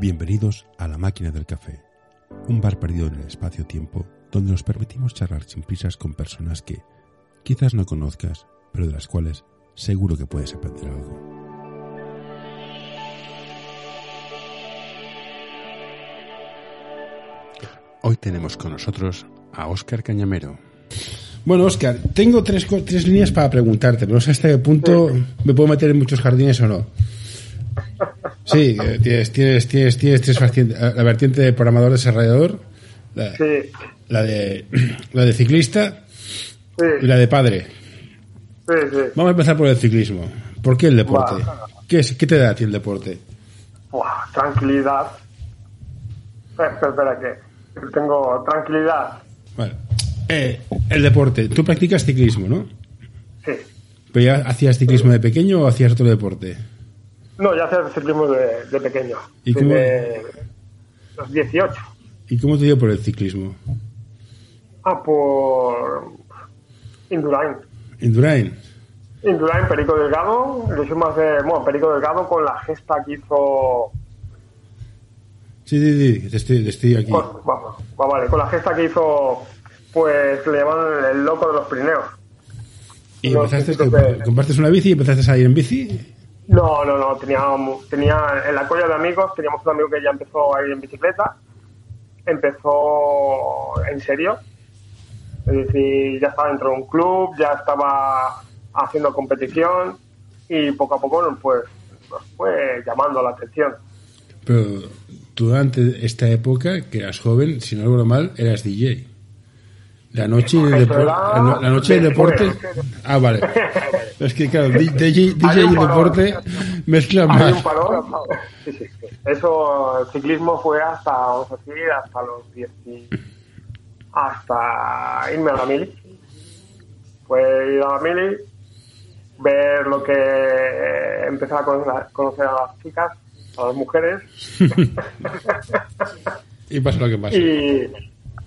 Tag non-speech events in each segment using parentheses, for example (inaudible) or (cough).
Bienvenidos a La Máquina del Café, un bar perdido en el espacio-tiempo donde nos permitimos charlar sin prisas con personas que quizás no conozcas, pero de las cuales seguro que puedes aprender algo. Hoy tenemos con nosotros a Óscar Cañamero. Bueno, Óscar, tengo tres, tres líneas para preguntarte, pero no sé hasta qué punto me puedo meter en muchos jardines o no. Sí, eh, tienes, tienes, tienes, tienes tres vertientes. La vertiente de programador desarrollador, la, Sí, la de, la de ciclista sí, y la de padre. sí, sí. Vamos a empezar por el ciclismo. ¿Por qué el deporte? ¿Qué, es, ¿Qué te da a ti el deporte? Buah, tranquilidad. Espera, espera, espera, que tengo tranquilidad. Vale. Eh, el deporte. Tú practicas ciclismo, ¿no? Sí. ¿Pero ya hacías ciclismo de pequeño o hacías otro deporte? No, ya hacía ciclismo de, de pequeño. ¿Y cómo- Desde los 18. ¿Y cómo te dio por el ciclismo? Ah, por Indurain. Indurain. Indurain, Perico Delgado. Lo hicimos de, bueno, Perico Delgado con la gesta que hizo... Sí, sí, sí, te estoy, estoy aquí. con- vamos, va, vale, con la gesta que hizo, pues le llaman el loco de los Pirineos. ¿Y empezaste, sí. compartes una bici y empezaste a ir en bici? No, no, no, tenía, tenía en la colla de amigos, teníamos un amigo que ya empezó a ir en bicicleta, empezó en serio, es decir, ya estaba dentro de un club, ya estaba haciendo competición y poco a poco pues, fue llamando la atención. Pero durante esta época, que eras joven, si no recuerdo mal, eras DJ. La noche y el Eso deporte. La, la noche. Ah, vale. (laughs) Es que, claro, DJ, DJ y deporte mezclan un más. parón. Sí, sí, sí. Eso, el ciclismo fue hasta, vamos a decir, hasta los 10 y- hasta irme a la mili. Fue ir a la mili, ver lo que eh, empezar a conocer, a conocer a las chicas, a las mujeres, (laughs) Y pasa lo que pasa. y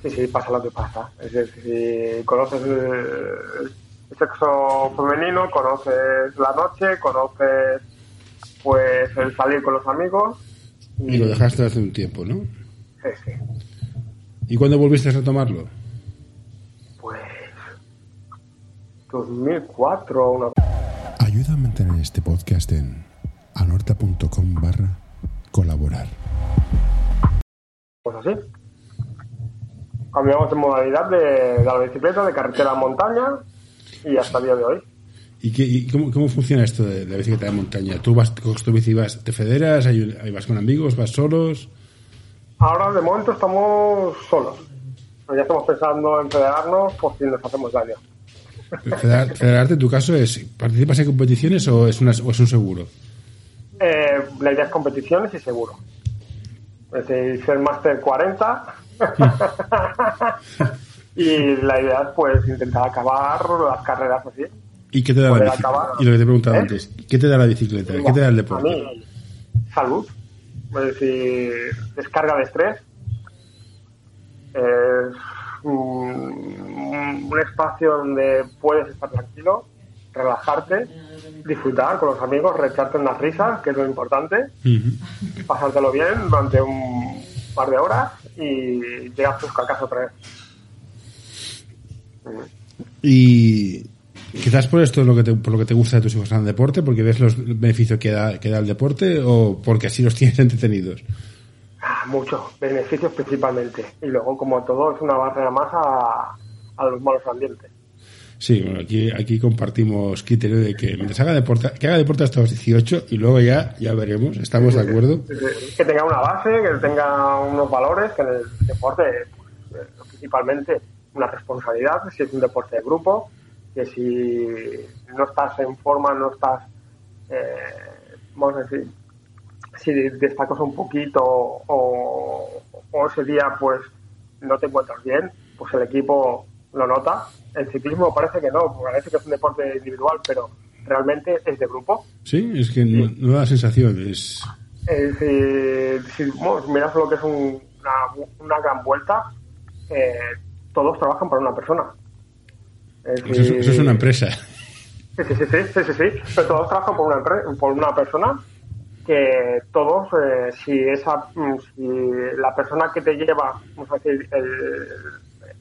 sí, sí, pasa lo que pasa. Es decir, conoces el, el sexo femenino, conoces la noche, conoces pues el salir con los amigos. Y lo dejaste hace un tiempo, ¿no? Sí, sí. ¿Y cuándo volviste a retomarlo? Pues 2004 una Ayuda a mantener este podcast en anorta.com barra colaborar. pues así. Cambiamos de modalidad de, de la bicicleta de carretera a montaña y hasta el día de hoy. ¿Y, qué, y cómo, cómo funciona esto de, de la bicicleta de montaña? ¿Tú vas, coges tu bici vas, te federas, ahí vas con amigos, vas solos? Ahora de momento estamos solos. Ya estamos pensando en federarnos por si nos hacemos daño. Federar- Federarte, en tu caso, es ¿participas en competiciones o es, una, o es un seguro? Eh, la idea es competiciones y seguro. Es decir, ser máster 40. (laughs) y la idea es pues intentar acabar las carreras así. ¿Y qué te da la bicicleta? acabar. Y lo que te he preguntado ¿Eh? antes, ¿qué te da la bicicleta? ¿Qué te da el A deporte? mí, salud. Es decir, descarga de estrés. Es un, un espacio donde puedes estar tranquilo, relajarte, disfrutar con los amigos, recharte unas risas, que es lo importante, pasártelo bien durante un par de horas y llegar fresco a casa otra vez. Y quizás por esto es lo que te, por lo que te gusta de tus hijos en el deporte, porque ves los beneficios que da, que da el deporte o porque así los (laughs) tienes entretenidos. Ah, mucho, beneficios principalmente. Y luego, como todo, es una barrera más a, a los malos ambientes. Sí, bueno, aquí, aquí compartimos criterio de que mientras haga deporte, que haga deporte hasta los 18 y luego ya, ya veremos, ¿estamos de acuerdo? que tenga una base, que tenga unos valores, que en el deporte, pues, principalmente una responsabilidad, si es un deporte de grupo, que si no estás en forma, no estás, eh, vamos a decir, si destacas un poquito o, o ese día pues no te encuentras bien, pues el equipo lo nota. El ciclismo parece que no, parece que es un deporte individual, pero realmente es de grupo. Sí, es que no, no da sensación, es... Es decir, si bueno, miras lo que es un- una, una gran vuelta, eh, todos trabajan para una persona. Es Eso, es- eso es una empresa. Sí, sí, sí, sí, sí, sí, sí. Pero todos trabajan por una, por una persona que todos, eh, si esa, mm, si la persona que te lleva, vamos a decir, el,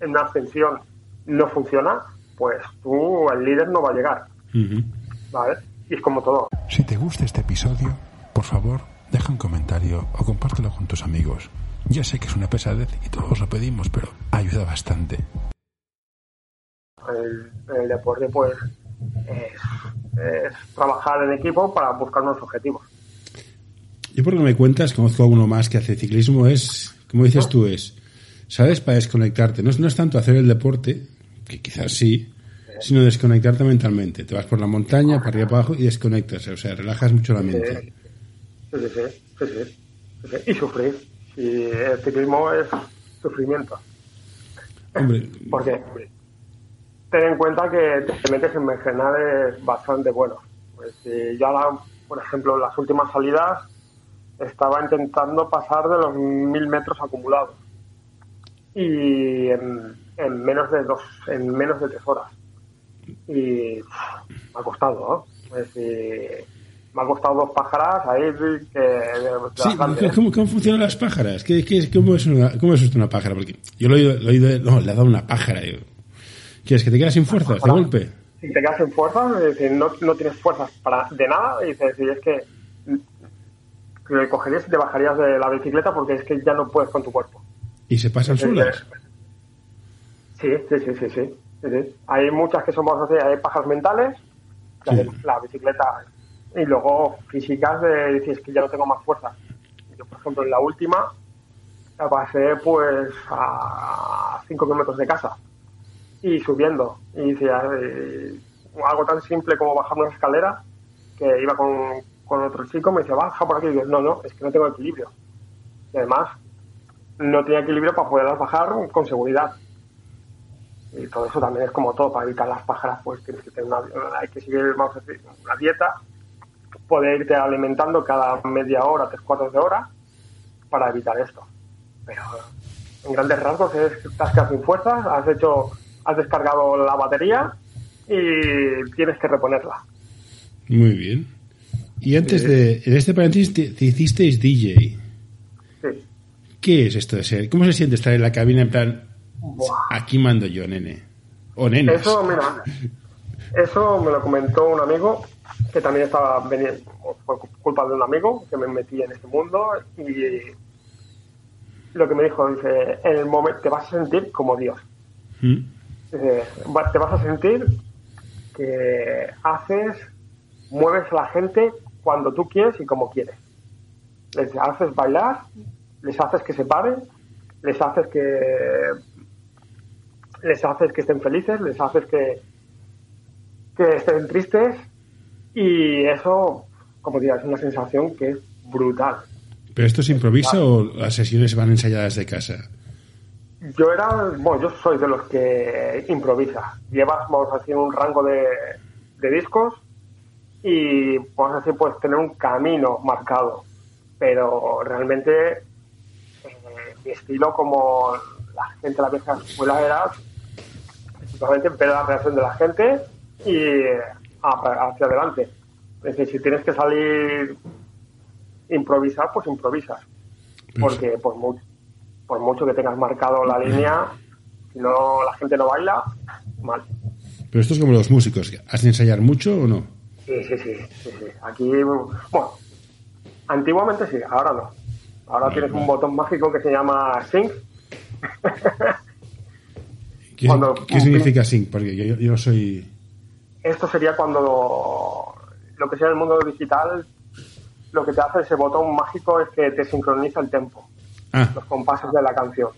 en una ascensión no funciona, pues tú, el líder, no va a llegar. ¿Vale? Y es como todo. Si te gusta este episodio, por favor, deja un comentario o compártelo con tus amigos. Ya sé que es una pesadez y todos lo pedimos, pero ayuda bastante. El, el deporte, pues, es, es trabajar en equipo para buscar unos objetivos. Yo por lo que me cuentas, conozco a uno más que hace ciclismo, es, como dices tú, es, ¿sabes? Para desconectarte. No es, no es tanto hacer el deporte, que quizás sí, sino desconectarte mentalmente. Te vas por la montaña, para arriba para abajo y desconectas. O sea, relajas mucho la mente. Sí, sí, sí. Y sufrir. Y el ciclismo es sufrimiento. Hombre, Porque ten en cuenta que te metes en mercenales bastante buenos. Pues si yo ahora, por ejemplo, en las últimas salidas estaba intentando pasar de los mil metros acumulados y en, en menos de dos, en menos de tres horas. Y uf, me ha costado, ¿no? Es decir, me ha costado dos pájaras ahí que Sí. ¿cómo, cómo funcionan las pájaras? ¿Qué, qué, cómo, es una, ¿Cómo es una pájara? Porque yo lo he oído, lo he oído- no, le ha dado una pájara. yo. ¿Quieres que te quedas sin fuerzas de golpe? si te quedas sin fuerzas, es decir, no, no tienes fuerzas para de nada, y dices, es que, que cogerías y te bajarías de la bicicleta porque es que ya no puedes con tu cuerpo. Y se pasan solas. Sí, sí, sí, sí, sí, sí. Hay muchas que somos así, hay pajas mentales, Sí. la bicicleta, y luego físicas de decir, es que ya no tengo más fuerza. Yo, por ejemplo, en la última, la pasé pues a 5 kilómetros de casa y subiendo. Y decía, eh, algo tan simple como bajar una escalera, que iba con, con otro chico, me dice, baja por aquí. Y yo, no, no, es que no tengo equilibrio. Y además, no tenía equilibrio para poderlas bajar con seguridad. Y todo eso también es como todo, para evitar las pájaras, pues tienes que tener una, hay que seguir, vamos a decir, una dieta, poder irte alimentando cada media hora, tres cuartos de hora, para evitar esto. Pero en grandes rasgos es que estás quedado sin fuerzas, has hecho, has descargado la batería y tienes que reponerla. Muy bien. Y antes de, en este paréntesis te, te hicisteis DJ. Sí. ¿Qué es esto de ser? ¿Cómo se siente estar en la cabina en plan, Buah. aquí mando yo, nene? O nenes. Eso, mira, eso me lo comentó un amigo que también estaba veniendo, fue culpa de un amigo que me metí en este mundo y lo que me dijo, dice, en el momento te vas a sentir como Dios. ¿Mm? Dice, te vas a sentir que haces, mueves a la gente cuando tú quieres y como quieres. Les haces bailar, les haces que se paren, les haces que les haces que estén felices, les haces que que estén tristes y eso, como digo, es una sensación que es brutal. ¿Pero esto se improvisa o las sesiones van ensayadas de casa? Yo era, bueno, yo soy de los que improvisa. Llevas, vamos a decir, un rango de, de discos y, vamos a decir, pues tener un camino marcado. Pero realmente eh, mi estilo, como la gente la vieja escuela, era principalmente ver la reacción de la gente y a- hacia adelante. Es decir, si tienes que salir improvisar, pues improvisas. Porque por, mu- por mucho que tengas marcado la línea, si no la gente no baila, mal. Pero esto es como los músicos. ¿Has de ensayar mucho o no? Sí, sí, sí, sí, sí. Aquí, bueno, antiguamente sí, ahora no. Ahora tienes un botón mágico que se llama Sync. (laughs) ¿Qué, Cuando- qué significa sync? Porque yo, yo, soy... Esto sería cuando lo que sea el mundo digital, lo que te hace ese botón mágico es que te sincroniza el tempo, Ah, los compases de la canción.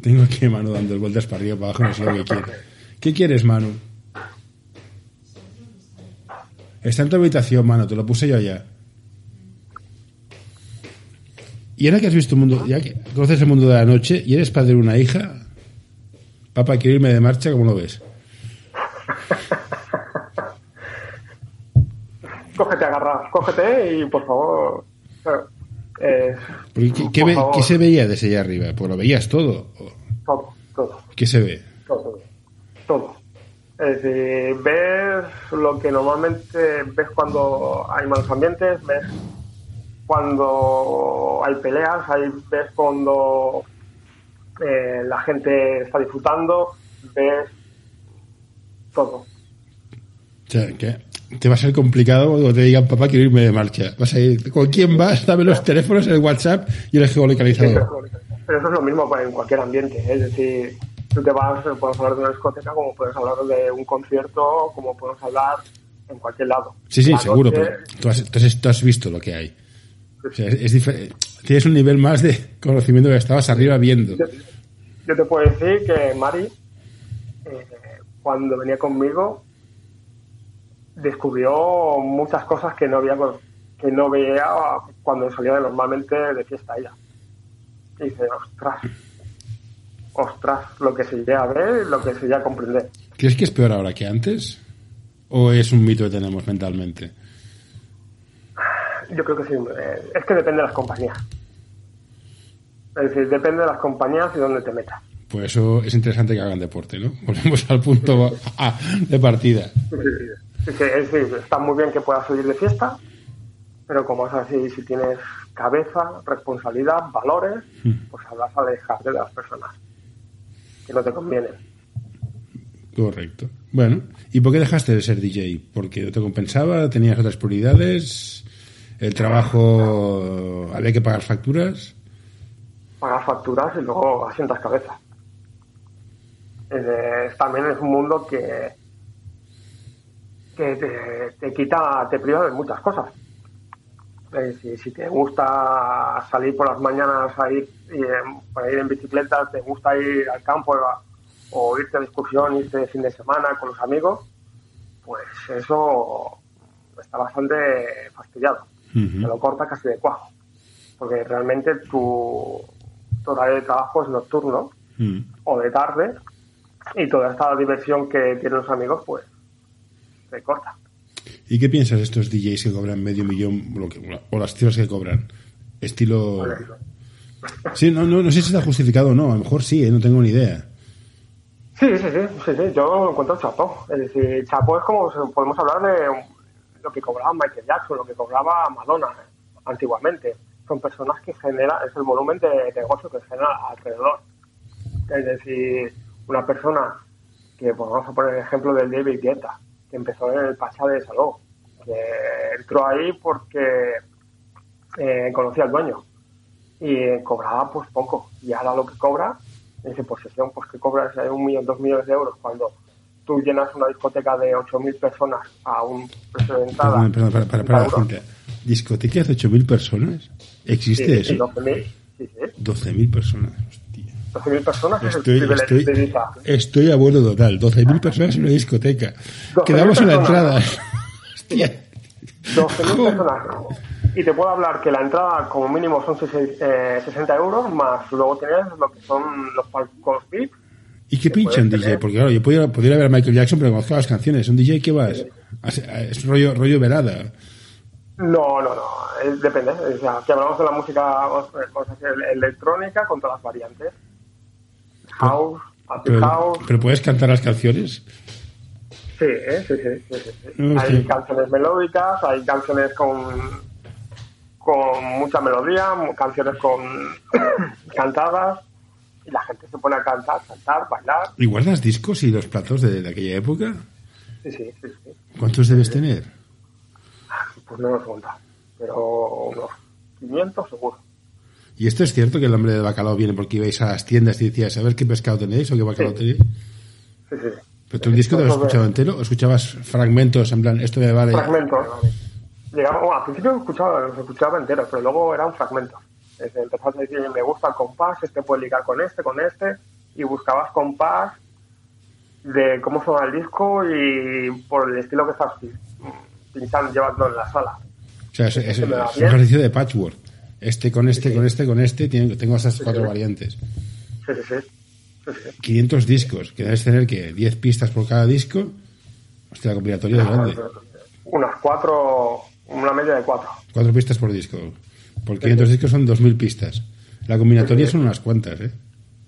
tengo aquí Manu dando vueltas para arriba para abajo, no sé lo que quiere. ¿Qué quieres, Manu? Está en tu habitación, Manu, te lo puse yo allá. Y ahora que has visto el mundo, ya que conoces el mundo de la noche y eres padre de una hija, papá, quiero irme de marcha, ¿cómo lo ves? (laughs) Cógete, agarra, cógete y por favor. eh, ¿qué, por favor, qué se veía desde allá arriba? Pues lo veías todo. Todo, todo. ¿Qué se ve? todo, todo. Es decir, ves lo que normalmente ves cuando hay malos ambientes, ves cuando hay peleas, ahí ves cuando eh, la gente está disfrutando, ves todo. O sea, que te va a ser complicado cuando te digan, papá, quiero irme de marcha. Vas a ir, ¿con quién vas? Dame los teléfonos, el WhatsApp y el geolocalizador. Pero eso es lo mismo en cualquier ambiente. Es decir, tú te vas, puedes hablar de una discoteca, como puedes hablar de un concierto, como puedes hablar en cualquier lado. Sí, sí, La seguro, noche- pero tú has, tú has- tú has visto lo que hay. O sea, es, es Tienes un nivel más de conocimiento que estabas arriba viendo. Yo, yo te puedo decir que Mari, eh, cuando venía conmigo, descubrió muchas cosas que no había que no veía cuando salía normalmente de fiesta ella. Y dice, ostras, ostras, lo que se llega a ver, lo que se llega a comprender. ¿Crees que es peor ahora que antes? ¿O es un mito que tenemos mentalmente? Yo creo que sí. eh, es que depende de las compañías. Es decir, depende de las compañías y dónde te metas. Por eso es interesante que hagan deporte, ¿no? (laughs) Volvemos al punto A de partida. Sí, sí, es decir, está muy bien que puedas salir de fiesta, pero como es así, si tienes cabeza, responsabilidad, valores, pues habrás alejarte de las personas que no te convienen. Correcto. Bueno, ¿y por qué dejaste de ser DJ? ¿Porque no te compensaba? ¿Tenías otras prioridades? ¿El trabajo había que pagar facturas? Pagar facturas y luego asientas cabeza. También es un mundo que, que te, te quita, te priva de muchas cosas. Decir, si te gusta salir por las mañanas a ir, em, para ir en bicicleta, te gusta ir al campo a- o irte de excursión, irte fin de semana con los amigos, pues eso está bastante fastidiado. Te lo corta casi de cuajo. Porque realmente tu, tu horario de trabajo es nocturno Mm. o de tarde y toda esta diversión que tienen los amigos, pues se corta. ¿Y qué piensas de estos DJs que cobran medio millón lo que- o las cifras que cobran? Estilo... Sí, no, no, no sé si está justificado o no. A lo mejor sí, ¿eh? no tengo ni idea. Sí, sí, sí, sí, sí, yo lo encuentro chapo. Es decir, chapo es como podemos hablar de lo que cobraba Michael Jackson, lo que cobraba Madonna eh, antiguamente. Son personas que generan, es el volumen de negocio que genera alrededor. Es decir, una persona que, pues vamos a poner el ejemplo del David Guetta, que empezó en el Pachá de Saló, que entró ahí porque eh, conocía al dueño y cobraba pues poco. Y ahora lo que cobra, dice, pues sesión, pues que cobras eh, un millón, dos millones de euros cuando tú llenas una discoteca de 8.000 personas a un precio de entrada. Perdón, perdón, para, para, para. Cintia. ¿Discotecas de 8.000 personas? ¿Existe Sí, eso? 12.000, sí, sí. 12.000 personas. Hostia. 12.000 personas es Estoy, el privilegio estoy, de Ibiza. estoy a vuelo total. 12.000 personas en una discoteca. 12.000 Quedamos en la entrada. (laughs) Hostia. 12.000 personas. Y te puedo hablar que la entrada como mínimo son 60 eh, 60 euros, más luego tienes lo que son los palcos VIP. ¿Y qué pincha un DJ? tener- Porque claro, yo podría, podría ver a Michael Jackson, pero conozco las canciones. ¿Un DJ qué vas? Es rollo, rollo velada. No, no, no, es- depende. O sea, que hablamos de la música, vamos, vamos a decir, electrónica con todas las variantes. House, Pero, house, pero puedes cantar las canciones. sí, ¿eh? sí, sí, sí, sí, sí. Hay sí. canciones melódicas, hay canciones con, con mucha melodía, canciones con (coughs) cantadas, y la gente se pone a cantar, cantar, bailar. ¿Y guardas discos y los platos de, de aquella época? Sí, sí, sí, sí. ¿Cuántos debes tener? Pues no nos cuenta, pero unos 500 seguro. ¿Y esto es cierto que el nombre de bacalao viene porque ibais a las tiendas y decías, a ver qué pescado tenéis o qué bacalao Sí. tenéis? Sí, sí. ¿Pero tú el disco te lo has escuchado entero o escuchabas fragmentos en plan, esto me vale? fragmentos. Llegamos, bueno, al principio escuchaba, los escuchaba enteros, pero luego eran fragmentos. Es de empezar a decir, me gusta el compás, este puede ligar con este, con este, y buscabas compás de cómo suena el disco y por el estilo que estás pinchando, llevando en la sala. O sea, es, es- Este es un ejercicio de patchwork. Este con este, con este, con este, tengo estas cuatro sí. variantes. Sí, sí, sí. sí, sí. 500 discos, que debes tener que 10 pistas por cada disco. Hostia, la combinatoria es grande. Unas cuatro, una media de cuatro. Cuatro pistas por disco. Por 500 discos son 2.000 pistas. La combinatoria son unas cuantas, ¿eh?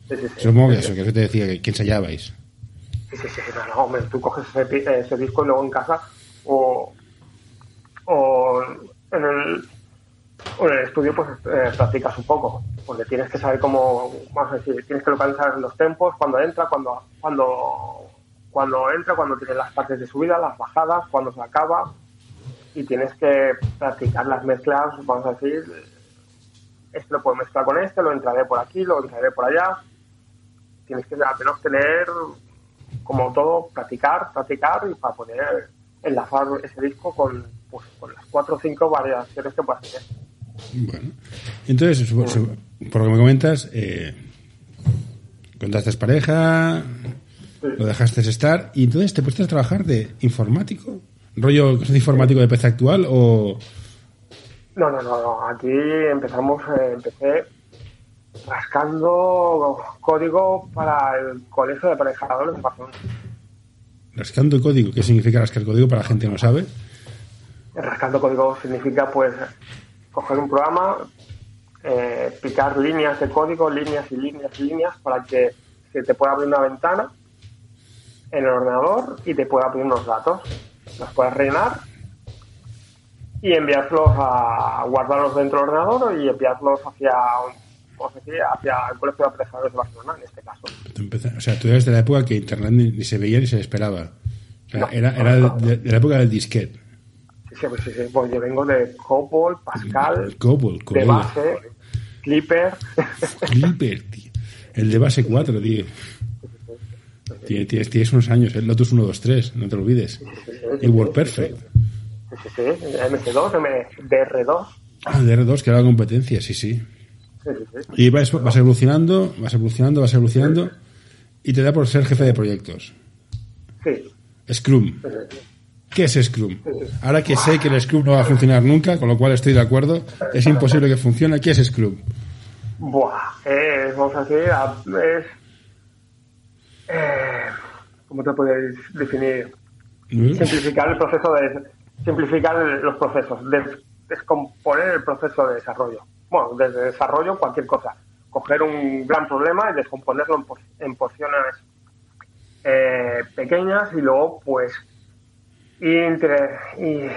Sí, sí, sí. Supongo que eso, que eso te decía que, que ensayabais. Sí, Sí, sí, no, no, hombre, tú coges ese, ese disco y luego en casa o, o en el, o en el estudio pues eh, practicas un poco, porque tienes que saber cómo, vamos a decir, tienes que localizar los tempos, cuando entra, cuando, cuando, cuando entra, cuando tiene las partes de subida, las bajadas, cuando se acaba, y tienes que practicar las mezclas, vamos a decir, este lo puedo mezclar con este, lo entraré por aquí, lo entraré por allá. Tienes que al menos tener, como todo, practicar, practicar y para poder enlazar ese disco con, pues, con las cuatro o cinco variaciones que puedas tener. Bueno, entonces, por, por lo que me comentas, eh, contaste pareja, lo dejaste estar y entonces te pusiste a trabajar de informático, rollo informático de PC actual o... No, no, no, no. Aquí empezamos, eh, empecé rascando código para el Colegio de Aparejadores de Barcelona. Rascando código, ¿qué significa rascar código para la gente que no sabe? Rascando código significa, pues, coger un programa, eh, picar líneas de código, líneas y líneas y líneas para que se te pueda abrir una ventana en el ordenador y te pueda abrir unos datos. Los puedes rellenar y enviarlos a guardarlos dentro del ordenador y enviarlos hacia pues, hacia el colegio de apreciadores de Barcelona en este caso. O sea, tú eres de la época que internet ni, se veía ni se esperaba. O sea, No, era, no, era no. de, de la época del disquete. Sí, sí, sí, sí. Pues yo vengo de Cobol, Pascal, Cobol, de Cobol. base, Clipper. Clipper, tío. El de base 4, tío. Tienes, tienes, tienes unos años, el Lotus 1, 2, 3, no te lo olvides. Y WordPerfect. Sí, sí, sí. MS2, M- DR2. Ah, DR2, que era la competencia, sí, sí. Sí, sí, sí. Y vas, vas evolucionando, vas evolucionando, vas evolucionando, y te da por ser jefe de proyectos. Sí, Scrum. ¿Qué es Scrum? Ahora que sé que el Scrum no va a funcionar nunca, con lo cual estoy de acuerdo, es imposible que funcione. ¿Qué es Scrum? Buah, es, vamos a decir, a- es... Eh, ¿Cómo te podéis definir? Simplificar el proceso de... Simplificar los procesos, des- descomponer el proceso de desarrollo. Bueno, desde desarrollo cualquier cosa. Coger un gran problema y descomponerlo en, por- en porciones eh, pequeñas y luego pues ir inter- y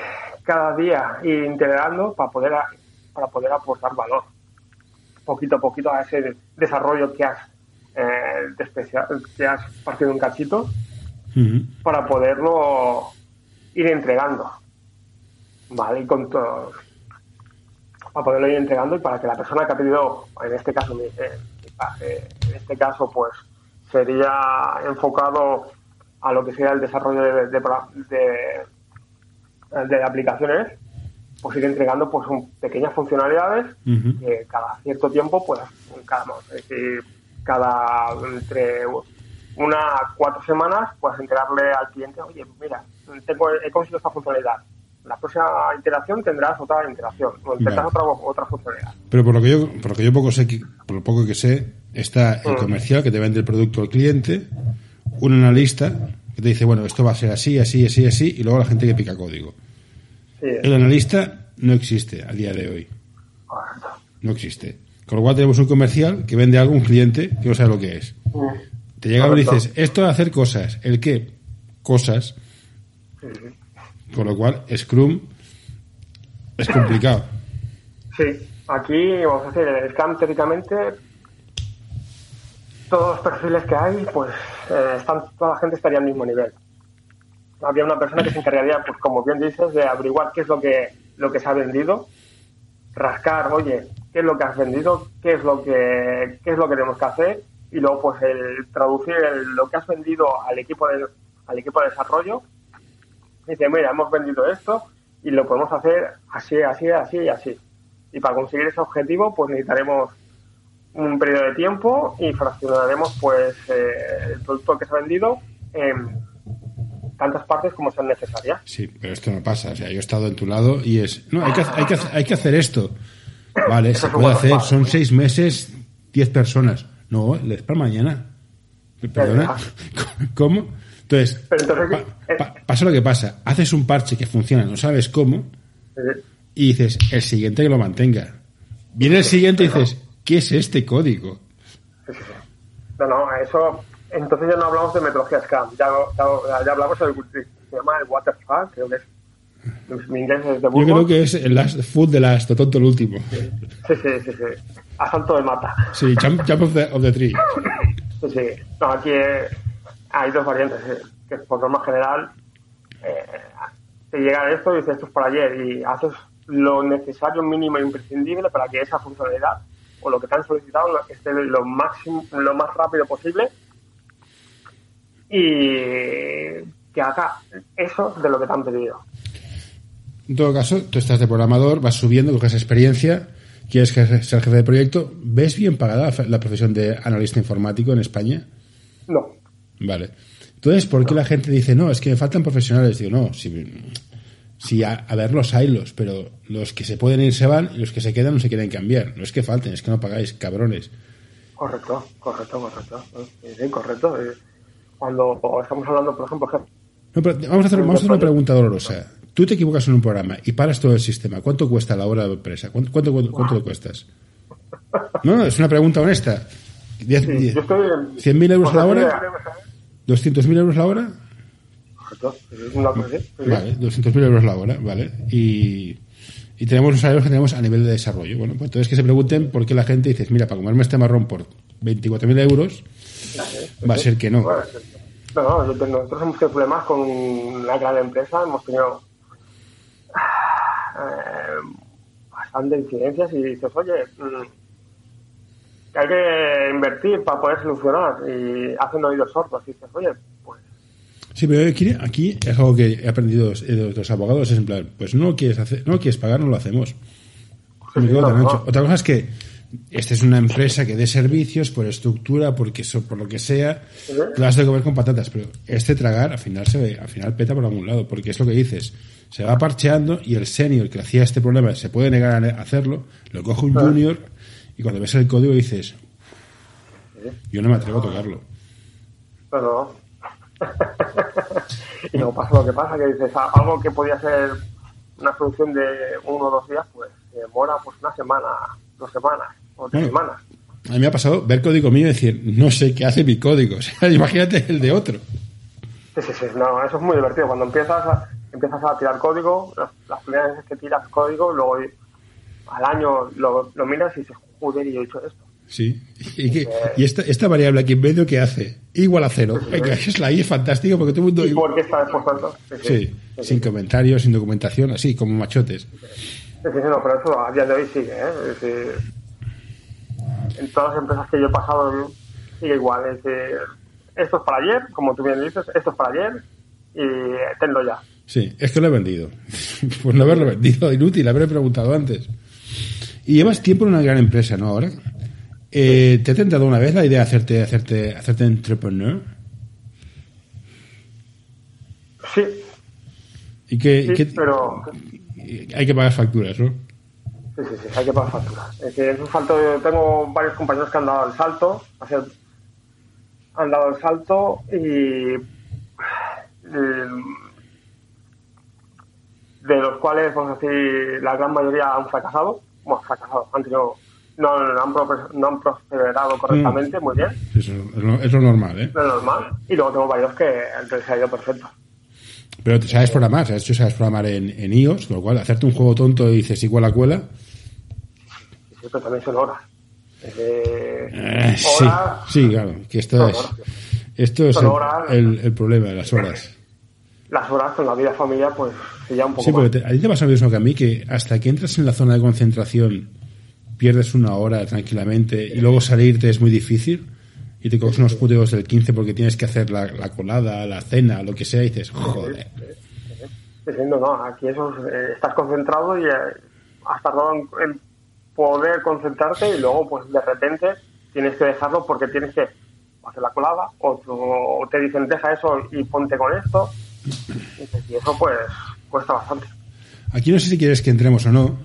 cada día ir integrando para poder a- para poder aportar valor poquito a poquito a ese desarrollo que has eh, despecia- que has partido un cachito para poderlo ir entregando vale y con todo para poderlo ir entregando y para que la persona que ha pedido en este caso mi- eh, pa- eh, en este caso pues sería enfocado a lo que sería el desarrollo de, de, de- de aplicaciones pues ir entregando pues un- pequeñas funcionalidades que cada cierto tiempo pues cada, es decir, cada entre una a cuatro semanas pues enterarle al cliente oye mira tengo, he conseguido esta funcionalidad la próxima iteración tendrás otra iteración o tendrás Vale. otra, otra funcionalidad Pero por lo que yo, por lo que yo poco sé, por lo poco que sé, está el Mm. comercial que te vende el producto al cliente, un analista que te dice, bueno, esto va a ser así, así, así, así, y luego la gente que pica código. sí El analista no existe a día de hoy. No existe. Con lo cual tenemos un comercial que vende algo a un cliente que no sabe lo que es. Mm. Te llega y dices, esto de hacer cosas. ¿El qué? Cosas. Sí. Con lo cual, Scrum es complicado. Sí, aquí vamos a decir, en el Scrum teóricamente todos los perfiles que hay, pues eh, están, toda la gente estaría al mismo nivel. Había una persona que se encargaría, pues como bien dices, de averiguar qué es lo que, lo que se ha vendido, rascar, oye, qué es lo que has vendido, qué es lo que, qué es lo que tenemos que hacer, y luego pues el traducir el- lo que has vendido al equipo de, al equipo de desarrollo. Dice, mira, hemos vendido esto y lo podemos hacer así, así, así y así. Y para conseguir ese objetivo, pues necesitaremos un periodo de tiempo y fraccionaremos pues eh, el producto que se ha vendido en tantas partes como sean necesarias. Sí, pero esto no pasa. O sea, yo he estado en tu lado y es, no, hay que, hay que, hay que hacer esto. Vale, Eso se puede hacer. Son seis meses, diez personas. No, es para mañana. ¿Perdona? (laughs) ¿Cómo? Entonces, Pero entonces, pa- pa- pasa lo que pasa. Haces un parche que funciona, no sabes cómo, Eh, y dices, el siguiente que lo mantenga. Viene el siguiente y dices, ¿qué es este código? No, no, eso entonces ya no hablamos de metodología Scrum, ya, ya, ya hablamos de se llama el Waterfall, creo que es. Mi inglés es de Yo creo que es el last food de las tonto el último. Sí, sí, sí, sí. Asalto de mata. Sí, jump, jump of, the, of the tree. Sí, sí. No, aquí eh, hay dos variantes. eh, que por norma general eh, te llega esto y dices esto es para ayer y haces lo necesario, mínimo e imprescindible para que esa funcionalidad o lo que te han solicitado esté lo máximo, lo más rápido posible y que haga eso de lo que te han pedido. En todo caso, tú estás de programador, vas subiendo, coges experiencia, quieres ser jefe de proyecto. ¿Ves bien pagada la- profesión de analista informático en España? No, Vale. Entonces, ¿por qué la gente dice, no, es que me faltan profesionales? Digo, no, si, si a, a ver los haylos, pero los que se pueden ir se van y los que se quedan no se quieren cambiar. No es que falten, es que no pagáis, cabrones. correcto, correcto, correcto. Sí, correcto. Eh, Cuando estamos hablando, por ejemplo, que No, pero vamos, a hacer, vamos a hacer una pregunta dolorosa. Tú te equivocas en un programa y paras todo el sistema. ¿Cuánto cuesta la hora de empresa? ¿Cuánto, cuánto, cuánto, cuánto le cuestas? No, no, es una pregunta honesta. Diez- sí, diez- yo estoy en... ¿100.000 euros la hora? ¿200.000 euros la hora? Vale, 200.000 euros la hora, ¿vale? Y, y tenemos los salarios que tenemos a nivel de desarrollo. Bueno, pues entonces que se pregunten por qué la gente dice, mira, para comerme este marrón por 24.000 euros, va a ser que no. No, no, nosotros hemos tenido problemas con una gran empresa, hemos tenido bastante incidencias y dices, oye, mm, que hay que invertir para poder solucionar y hacen oídos sordos y dices, oye, pues Sí, pero aquí, aquí es algo que he aprendido de los abogados, es en plan, pues no quieres hacer, no quieres pagar, no lo hacemos. Sí, no, no. ancho. Otra cosa es que esta es una empresa que dé servicios por estructura, porque eso, por lo que sea, te vas a comer con patatas, pero este tragar al final se ve, al final peta por algún lado, porque es lo que dices, se va parcheando y el senior que hacía este problema se puede negar a hacerlo, lo coge un junior y cuando ves el código dices, yo no me atrevo a tocarlo. no, no. (laughs) y luego pasa lo que pasa, que dices, "Ah, algo que podía ser una solución de uno o dos días, pues demora pues una semana, dos semanas o tres Bueno. semanas. A mí me ha pasado ver código mío y decir, no sé qué hace mi código. (laughs) O sea, imagínate el de otro. Sí, sí, sí, no, eso es muy divertido. Cuando empiezas a, empiezas a tirar código, las, las primeras veces que tiras código, luego al año lo, lo miras y dices, joder, y yo he hecho esto. Sí. (laughs) Y, que- y esta, esta variable aquí en medio, ¿qué hace? Igual a cero. Venga, es la I, es fantástico porque todo el mundo... ¿Y por qué está tanto? Sí, sin comentarios, sin documentación, así, como machotes. Sí, sí, sí, no, pero eso a día de hoy sigue, ¿eh? Es decir, en todas las empresas que yo he pasado sigue igual. Es decir, esto es para ayer, como tú bien dices, esto es para ayer y tenlo ya. Sí, es que lo he vendido. (laughs) Pues no haberlo vendido, inútil, haber preguntado antes. Y llevas tiempo en una gran empresa, ¿no? Ahora. Eh, ¿Te ha tentado una vez la idea de hacerte, hacerte, hacerte entrepreneur? Sí, Y que, sí, y que- pero hay que pagar facturas, ¿no? Sí, sí, sí, hay que pagar facturas. Es un salto, yo tengo varios compañeros que han dado el salto, han dado el salto y eh, de los cuales, vamos a decir, la gran mayoría han fracasado, bueno, fracasado, han tenido, no, no han, pro- no han prosperado correctamente, muy bien, Eso es lo, es lo normal, ¿eh? lo normal, y luego tengo varios que les ha ido perfecto. Pero te sabes programar, sabes, tú sabes programar en, en iOS, con lo cual hacerte un juego tonto y dices igual a cuela. Siempre también son horas. Eh, sí, horas, sí, claro, que esto es, esto es el, el- el problema de las horas. las horas con la vida familiar, pues se un poco Sí, más. porque te- a ti te pasa lo mismo que a mí, que hasta que entras en la zona de concentración pierdes una hora tranquilamente y luego salirte es muy difícil y te coges unos puteos del 15 porque tienes que hacer la, la colada, la cena, lo que sea y dices, joder. Diciendo, no, aquí eso es, eh, estás concentrado y eh, has tardado en, en poder concentrarte y luego, pues de repente tienes que dejarlo porque tienes que hacer la colada o, tú- o te dicen deja eso y ponte con esto. Y eso, pues, cuesta bastante. Aquí no sé si quieres que entremos o no.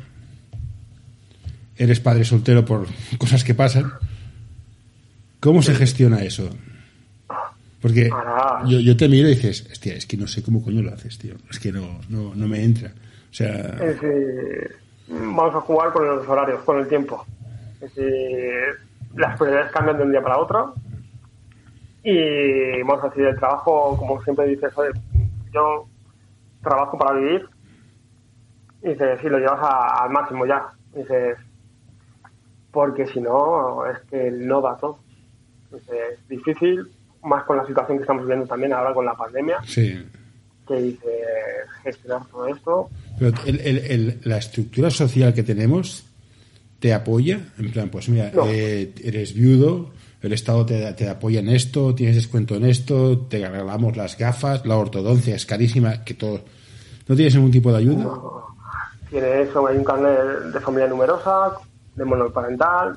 Eres padre soltero por cosas que pasan. ¿Cómo se gestiona eso? Porque yo, yo te miro y dices, hostia, es que no sé cómo coño lo haces, tío. Es que no, no, no me entra. O sea, Es decir, vamos a jugar con los horarios, con el tiempo. Es decir, las prioridades cambian de un día para otro Y vamos a decir, el trabajo, como siempre dices, oye, yo trabajo para vivir. Y dices, si lo llevas a- al máximo ya. Dices, porque si no, es que no da todo. Dices, es difícil, más con la situación que estamos viviendo también ahora con la pandemia, Sí. que dices, gestionar todo esto. Pero el- el- el- la estructura social que tenemos te apoya. En plan, pues mira, No. eh, eres viudo, el Estado te, te apoya en esto, tienes descuento en esto, te regalamos las gafas, la ortodoncia es carísima, que todo. ¿No tienes ningún tipo de ayuda? Tiene eso, hay un carnet de familia numerosa, de monoparental,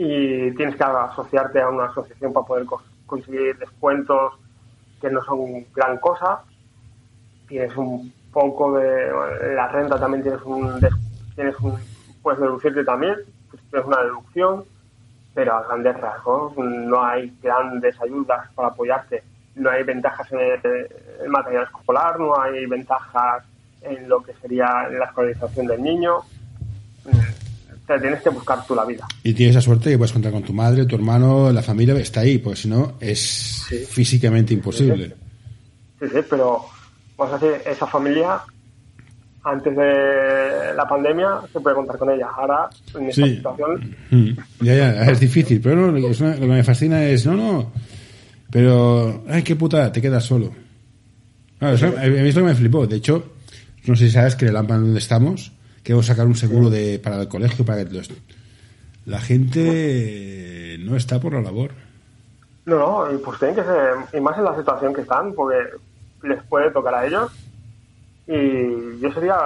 y tienes que asociarte a una asociación para poder co- conseguir descuentos que no son gran cosa. Tienes un poco de la renta también tienes un tienes un puedes deducirte también, pues tienes una deducción, pero a grandes rasgos no hay grandes ayudas para apoyarte, no hay ventajas en el material escolar, no hay ventajas en lo que sería la escolarización del niño. Te tienes que buscar tú la vida. Y tienes la suerte que puedes contar con tu madre, tu hermano, la familia está ahí, porque si no es Sí. físicamente imposible. Sí, sí, pero vamos a decir, esa familia antes de la pandemia se puede contar con ella. Ahora, en esta Sí. situación, Mm, Ya, ya, es difícil, pero es una- lo que me fascina es, no, no, pero, ay, qué puta, te quedas solo. Claro, eso, a mí es lo que me flipó. De hecho, no sé si sabes que en el AMPA donde estamos, queremos sacar un seguro de, para el colegio, para que los- la gente no está por la labor. no, no, pues tienen que ser, y más en la situación que están, porque les puede tocar a ellos. Y yo sería,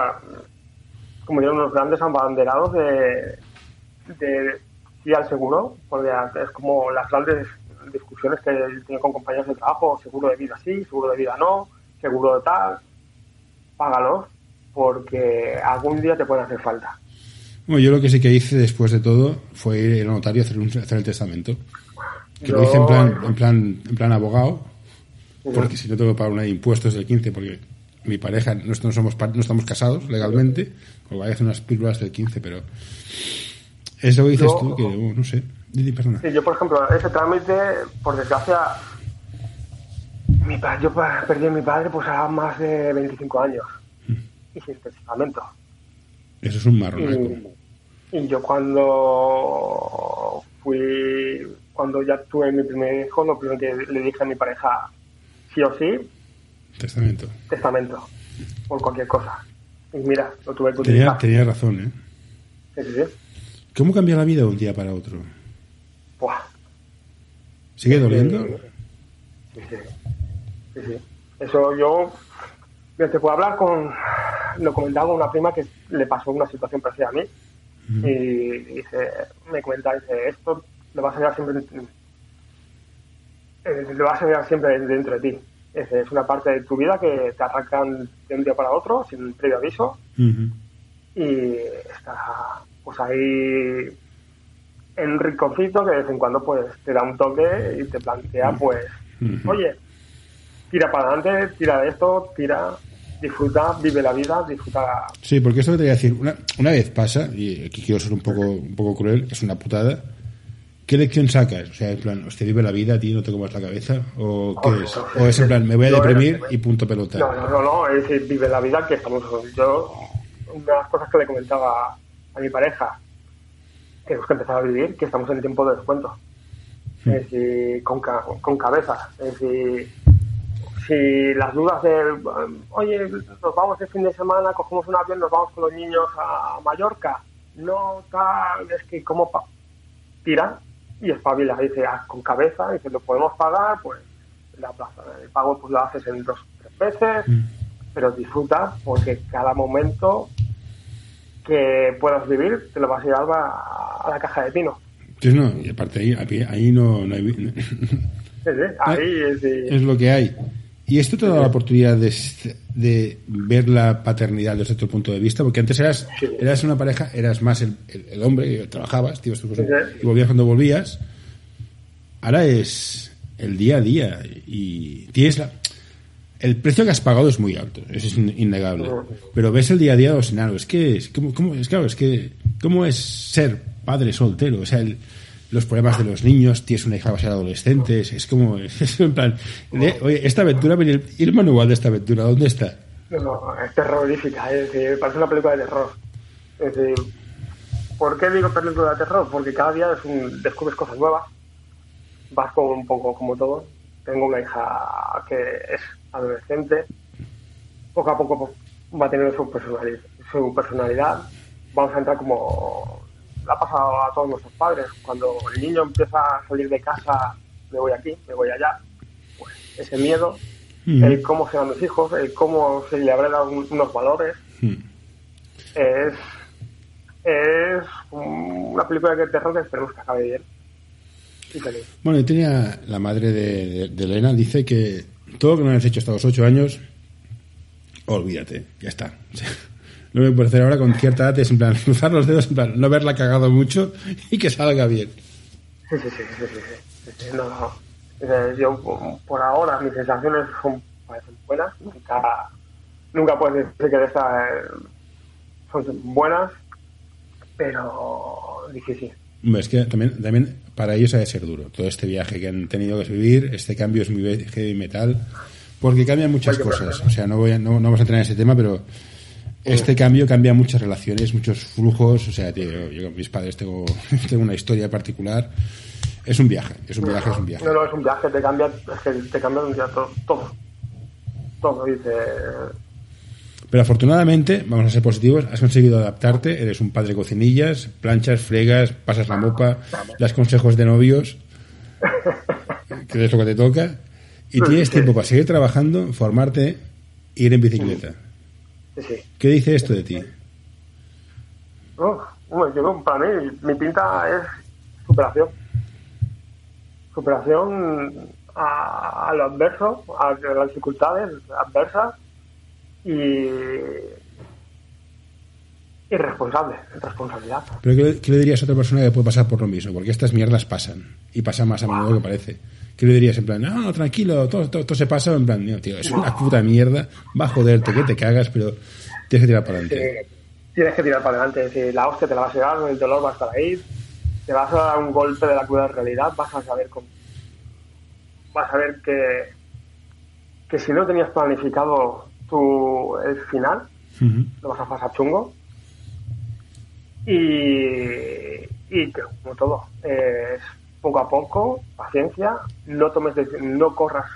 como digo, unos grandes abanderados de, de ir al seguro, porque es como las grandes discusiones que tengo con compañeros de trabajo, seguro de vida sí, seguro de vida no, seguro de tal, págalos, porque algún día te pueden hacer falta. Bueno, yo lo que sí que hice después de todo fue ir al notario a hacer, un- hacer el testamento. Que lo hice en plan, en plan, en plan abogado, porque si no tengo que pagar una de impuestos del 15, porque mi pareja, no, no somos no estamos casados legalmente, o voy a hacer unas pílulas del 15, pero es lo que dices Yo- tú, que oh, no sé. Perdona. Sí, yo, por ejemplo, ese trámite, por desgracia, mi pa- yo perdí a mi padre pues a más de 25 años y sin testamento. Eso es un marronaco. Y, y yo cuando fui, cuando ya tuve mi primer hijo, lo primero que le dije a mi pareja, sí o sí, Testamento. testamento, por cualquier cosa. Y mira, lo tuve que Tenía, utilizar. tenía razón, ¿eh? Sí, sí, sí. ¿Cómo cambia la vida de un día para otro? Buah. ¿Sigue doliendo? Sí, sí. Sí, sí. Eso yo te puedo hablar con lo comentaba con una prima que le pasó una situación parecida a mí. Y me comenta, dice, esto lo vas a llevar siempre eh, lo vas a llevar siempre dentro de ti. Dice, es una parte de tu vida que te arrancan de un día para otro sin previo aviso. Y está pues ahí en un rinconcito que de vez en cuando pues te da un toque y te plantea pues oye tira para adelante tira de esto tira disfruta vive la vida disfruta Sí, porque esto que te voy a decir, una, una vez pasa, y aquí quiero ser un poco, un poco cruel, es una putada. ¿Qué lección sacas? O sea, en plan, ¿hostia, vive la vida, tío, no te comas la cabeza? ¿O qué es? ¿O es en plan, me voy a No, deprimir y punto pelota? no no no no es decir vive la vida que estamos yo una de las cosas que le comentaba a mi pareja tenemos que empezar a vivir que estamos en tiempo de descuento es decir, con, ca- con cabeza. Es decir, si las dudas de, oye, nos vamos el fin de semana, cogemos un avión, nos vamos con los niños a Mallorca, no tal, es que como pa tira y espabila, dice, ah, con cabeza, dice, lo podemos pagar, pues la plaza, el pago pues lo haces en dos, tres veces, Mm. pero disfruta porque cada momento que puedas vivir te lo vas a llevar a, a la caja de pino. Entonces, no, y aparte ahí, ahí- ahí no, no hay... (laughs) Sí, sí, ahí es de- es lo que hay. Y esto te da la oportunidad de, de ver la paternidad desde otro punto de vista, porque antes eras, Sí. eras una pareja, eras más el, el- el hombre, trabajabas, te ibas Sí, sí. y volvías cuando volvías. Ahora es el día a día y tienes la... El precio que has pagado es muy alto, eso es in- innegable. Pero ves el día a día de los enanos. Es que, es, ¿cómo, cómo- es, claro, es que, ¿cómo es ser padre soltero? O sea, el- los problemas de los niños, tienes una hija va a ser adolescente, es, como, (laughs) es en plan, oye, esta aventura, y el manual de esta aventura, ¿dónde está? No, no, es terrorífica, es decir, parece una película de terror. Es decir, ¿por qué digo película de terror? Porque cada día es un, descubres cosas nuevas, vas como un poco como todo. Tengo una hija que es adolescente, poco a poco va teniendo su personalidad, su personalidad. Vamos a entrar como la ha pasado a todos nuestros padres. Cuando el niño empieza a salir de casa, me voy aquí, me voy allá, pues ese miedo Mm. el cómo serán mis hijos, el cómo se le habrán dado un- unos valores. Mm. Es, es una película de terror que esperemos que acabe bien. Y feliz. Bueno, y tenía la madre de, de- de Elena, dice que todo lo que no has hecho hasta los ocho años, olvídate, ya está. (laughs) Lo que puedo hacer ahora con cierta edad es en plan (laughs) cruzar los dedos, en plan no haberla cagado mucho y que salga bien. Sí, sí, sí, sí, sí, no, no. Yo, por ahora, mis sensaciones son, parecen buenas. Nunca, nunca puedes decir que de estas eh, son buenas, pero difícil. Es que también, también para ellos ha de ser duro todo este viaje que han tenido que vivir, este cambio es muy heavy metal, porque cambian muchas cosas. O sea, no, voy a- no, no vamos a entrar en ese tema, pero este cambio cambia muchas relaciones, muchos flujos. O sea, tío, yo con mis padres tengo, (laughs) tengo una historia particular. Es un viaje, es un viaje, es un viaje. No, no, es un viaje, te cambia, es que te cambia un día todo. Todo. Todo, dice. Pero afortunadamente, vamos a ser positivos, has conseguido adaptarte, eres un padre cocinillas, planchas, fregas, pasas la mopa, das consejos de novios, (laughs) que es lo que te toca, y tienes tiempo para seguir trabajando, formarte, ir en bicicleta. Sí. ¿Qué dice esto de ti? No, bueno, yo, para mí, mi pinta es superación. Superación a, a lo adverso, a, las dificultades adversas y, y responsable, responsabilidad. ¿Pero qué, qué le dirías a otra persona que puede pasar por lo mismo? Porque estas mierdas pasan, y pasan más a menudo que parece. ¿Qué le dirías en plan, no, no, tranquilo, todo, todo, todo se pasa? En plan, no, tío, es una puta mierda, va a joderte, que te cagas, pero tienes que tirar para adelante. Tienes que tirar para adelante, es decir, la hostia te la vas a llevar, el dolor va a estar ahí, te vas a dar un golpe de la cruda realidad, vas a saber cómo, vas a ver que, que si no tenías planificado tu, el final, lo vas a pasar chungo. Y, y que, como todo, es poco a poco, paciencia, no tomes no corras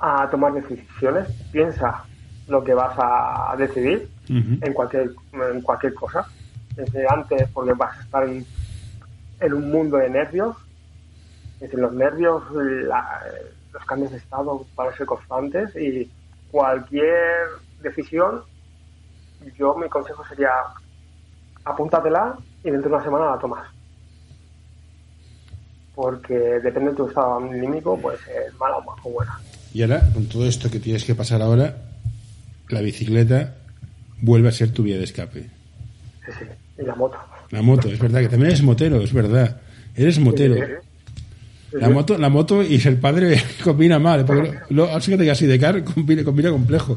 a tomar decisiones, piensa lo que vas a decidir en cualquier en cualquier cosa. Desde antes, porque vas a estar en, en un mundo de nervios. Es decir, los nervios, la- los cambios de estado van a ser constantes y cualquier decisión, yo mi consejo sería apúntatela y dentro de una semana la tomas. Porque depende de tu estado anímico, pues es mala o más o buena. Y ahora, con todo esto que tienes que pasar ahora, la bicicleta vuelve a ser tu vía de escape. Sí, sí. Y la moto. La moto, es verdad que también eres motero, es verdad. Eres motero. Sí, sí, sí. La moto, la moto y ser padre (laughs) combina mal, porque lo, fíjate que así de car combina, combina complejo.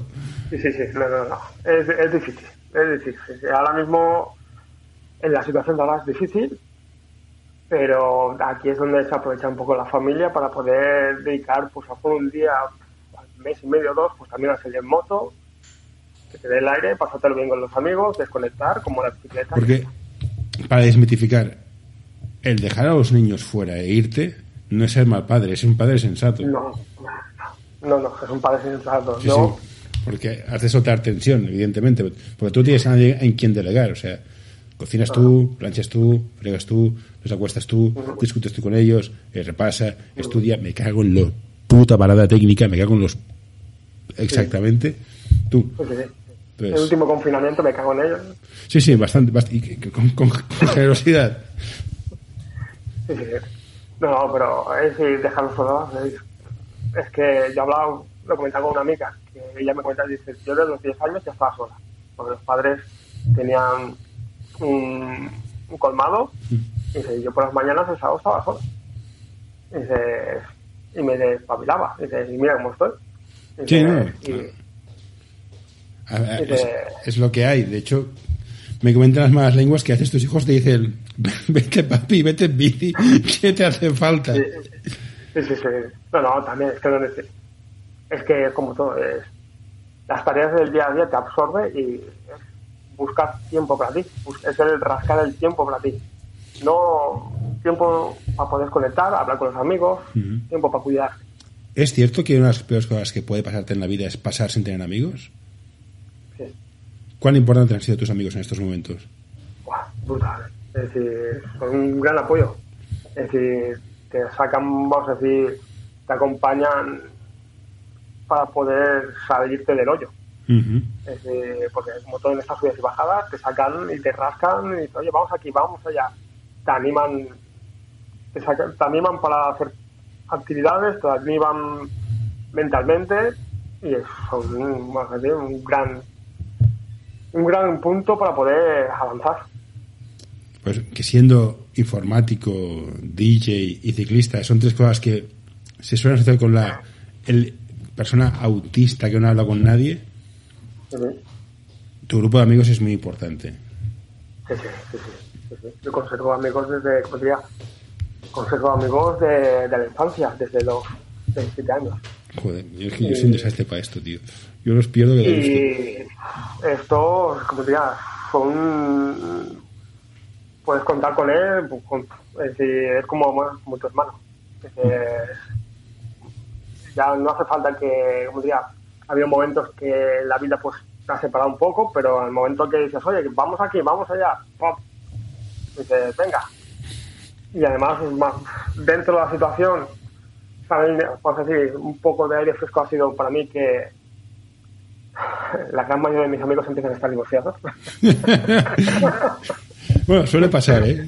Sí, sí, sí, no, no, no. Es, es difícil, es difícil. Ahora mismo, en la situación de ahora es difícil, pero aquí es donde se aprovecha un poco la familia para poder dedicar, pues a un día, al mes y medio o dos, pues también a salir en moto, que te dé el aire, pasártelo bien con los amigos, desconectar, como la bicicleta. Porque, para desmitificar, el dejar a los niños fuera e irte no es ser mal padre, es un padre sensato. No, no, no, es un padre sensato. Sí, sí. Porque has de soltar tensión, evidentemente. Porque tú tienes a nadie en quien delegar. O sea, cocinas tú, planchas tú, fregas tú, los acuestas tú, discutes tú con ellos, eh, repasa, estudia. Me cago en lo puta parada técnica, me cago en los. Exactamente. Tú. sí, sí. Pues- el último confinamiento me cago en ellos. Sí, sí, bastante. bast- y que- que con, con- (laughs) con generosidad. Sí, sí, sí. No, pero es decir, dejarlos solos. Es, es que yo he hablado, lo comentaba con una amiga, que ella me cuenta, dice, yo desde los 10 años ya estaba sola, porque los padres tenían un, un colmado, y dice, yo por las mañanas el sábado estaba sola. Y, dice, y me despabilaba, y dice, y mira cómo estoy. Y Sí, dice, no. y- A- Es, es lo que hay. De hecho, me comentan las malas lenguas que haces tus hijos te dicen, (laughs) vete papi, vete en bici, (laughs) ¿qué te hace falta? Sí, sí, sí. No, no, también es que, no neces- es que como todo, es, las tareas del día a día te absorbe y es buscar tiempo para ti, es el rascar el tiempo para ti. No tiempo para poder conectar, hablar con los amigos, tiempo para cuidar. ¿Es cierto que una de las peores cosas que puede pasarte en la vida es pasar sin tener amigos? Sí. ¿Cuán importantes han sido tus amigos en estos momentos? Buah, brutal. Es decir, son un gran apoyo. Es decir, te sacan, vamos a decir, te acompañan para poder salirte del hoyo. Ujú. Es decir, porque como todo en estas subidas y bajadas, te sacan y te rascan y dicen, oye, vamos aquí, vamos allá. Te animan, te, sacan- te animan para hacer actividades, te animan mentalmente y es un gran un gran punto para poder avanzar. Pues que siendo informático, DJ y ciclista son tres cosas que se suelen hacer con la el persona autista que no habla con nadie, Tu grupo de amigos es muy importante. Sí, sí, sí, sí. Yo conservo amigos desde, ¿cómo diría? Conservo amigos de, de la infancia, desde los 17 años. Joder, yo es que yo soy un desastre para esto, tío. Yo los pierdo que da gusto. Y estos, como diría, son. Puedes contar con él, con- es decir, es como, bueno, como tu hermano. Es ya no hace falta que, como diría, había momentos que la vida pues te ha separado un poco, pero al momento que dices, oye, vamos aquí, vamos allá, pop, dices, venga. Y además, más, dentro de la situación, también, vamos a decir, un poco de aire fresco ha sido para mí que la gran mayoría de mis amigos empiezan a estar divorciados. (laughs) Bueno, suele pasar, ¿eh?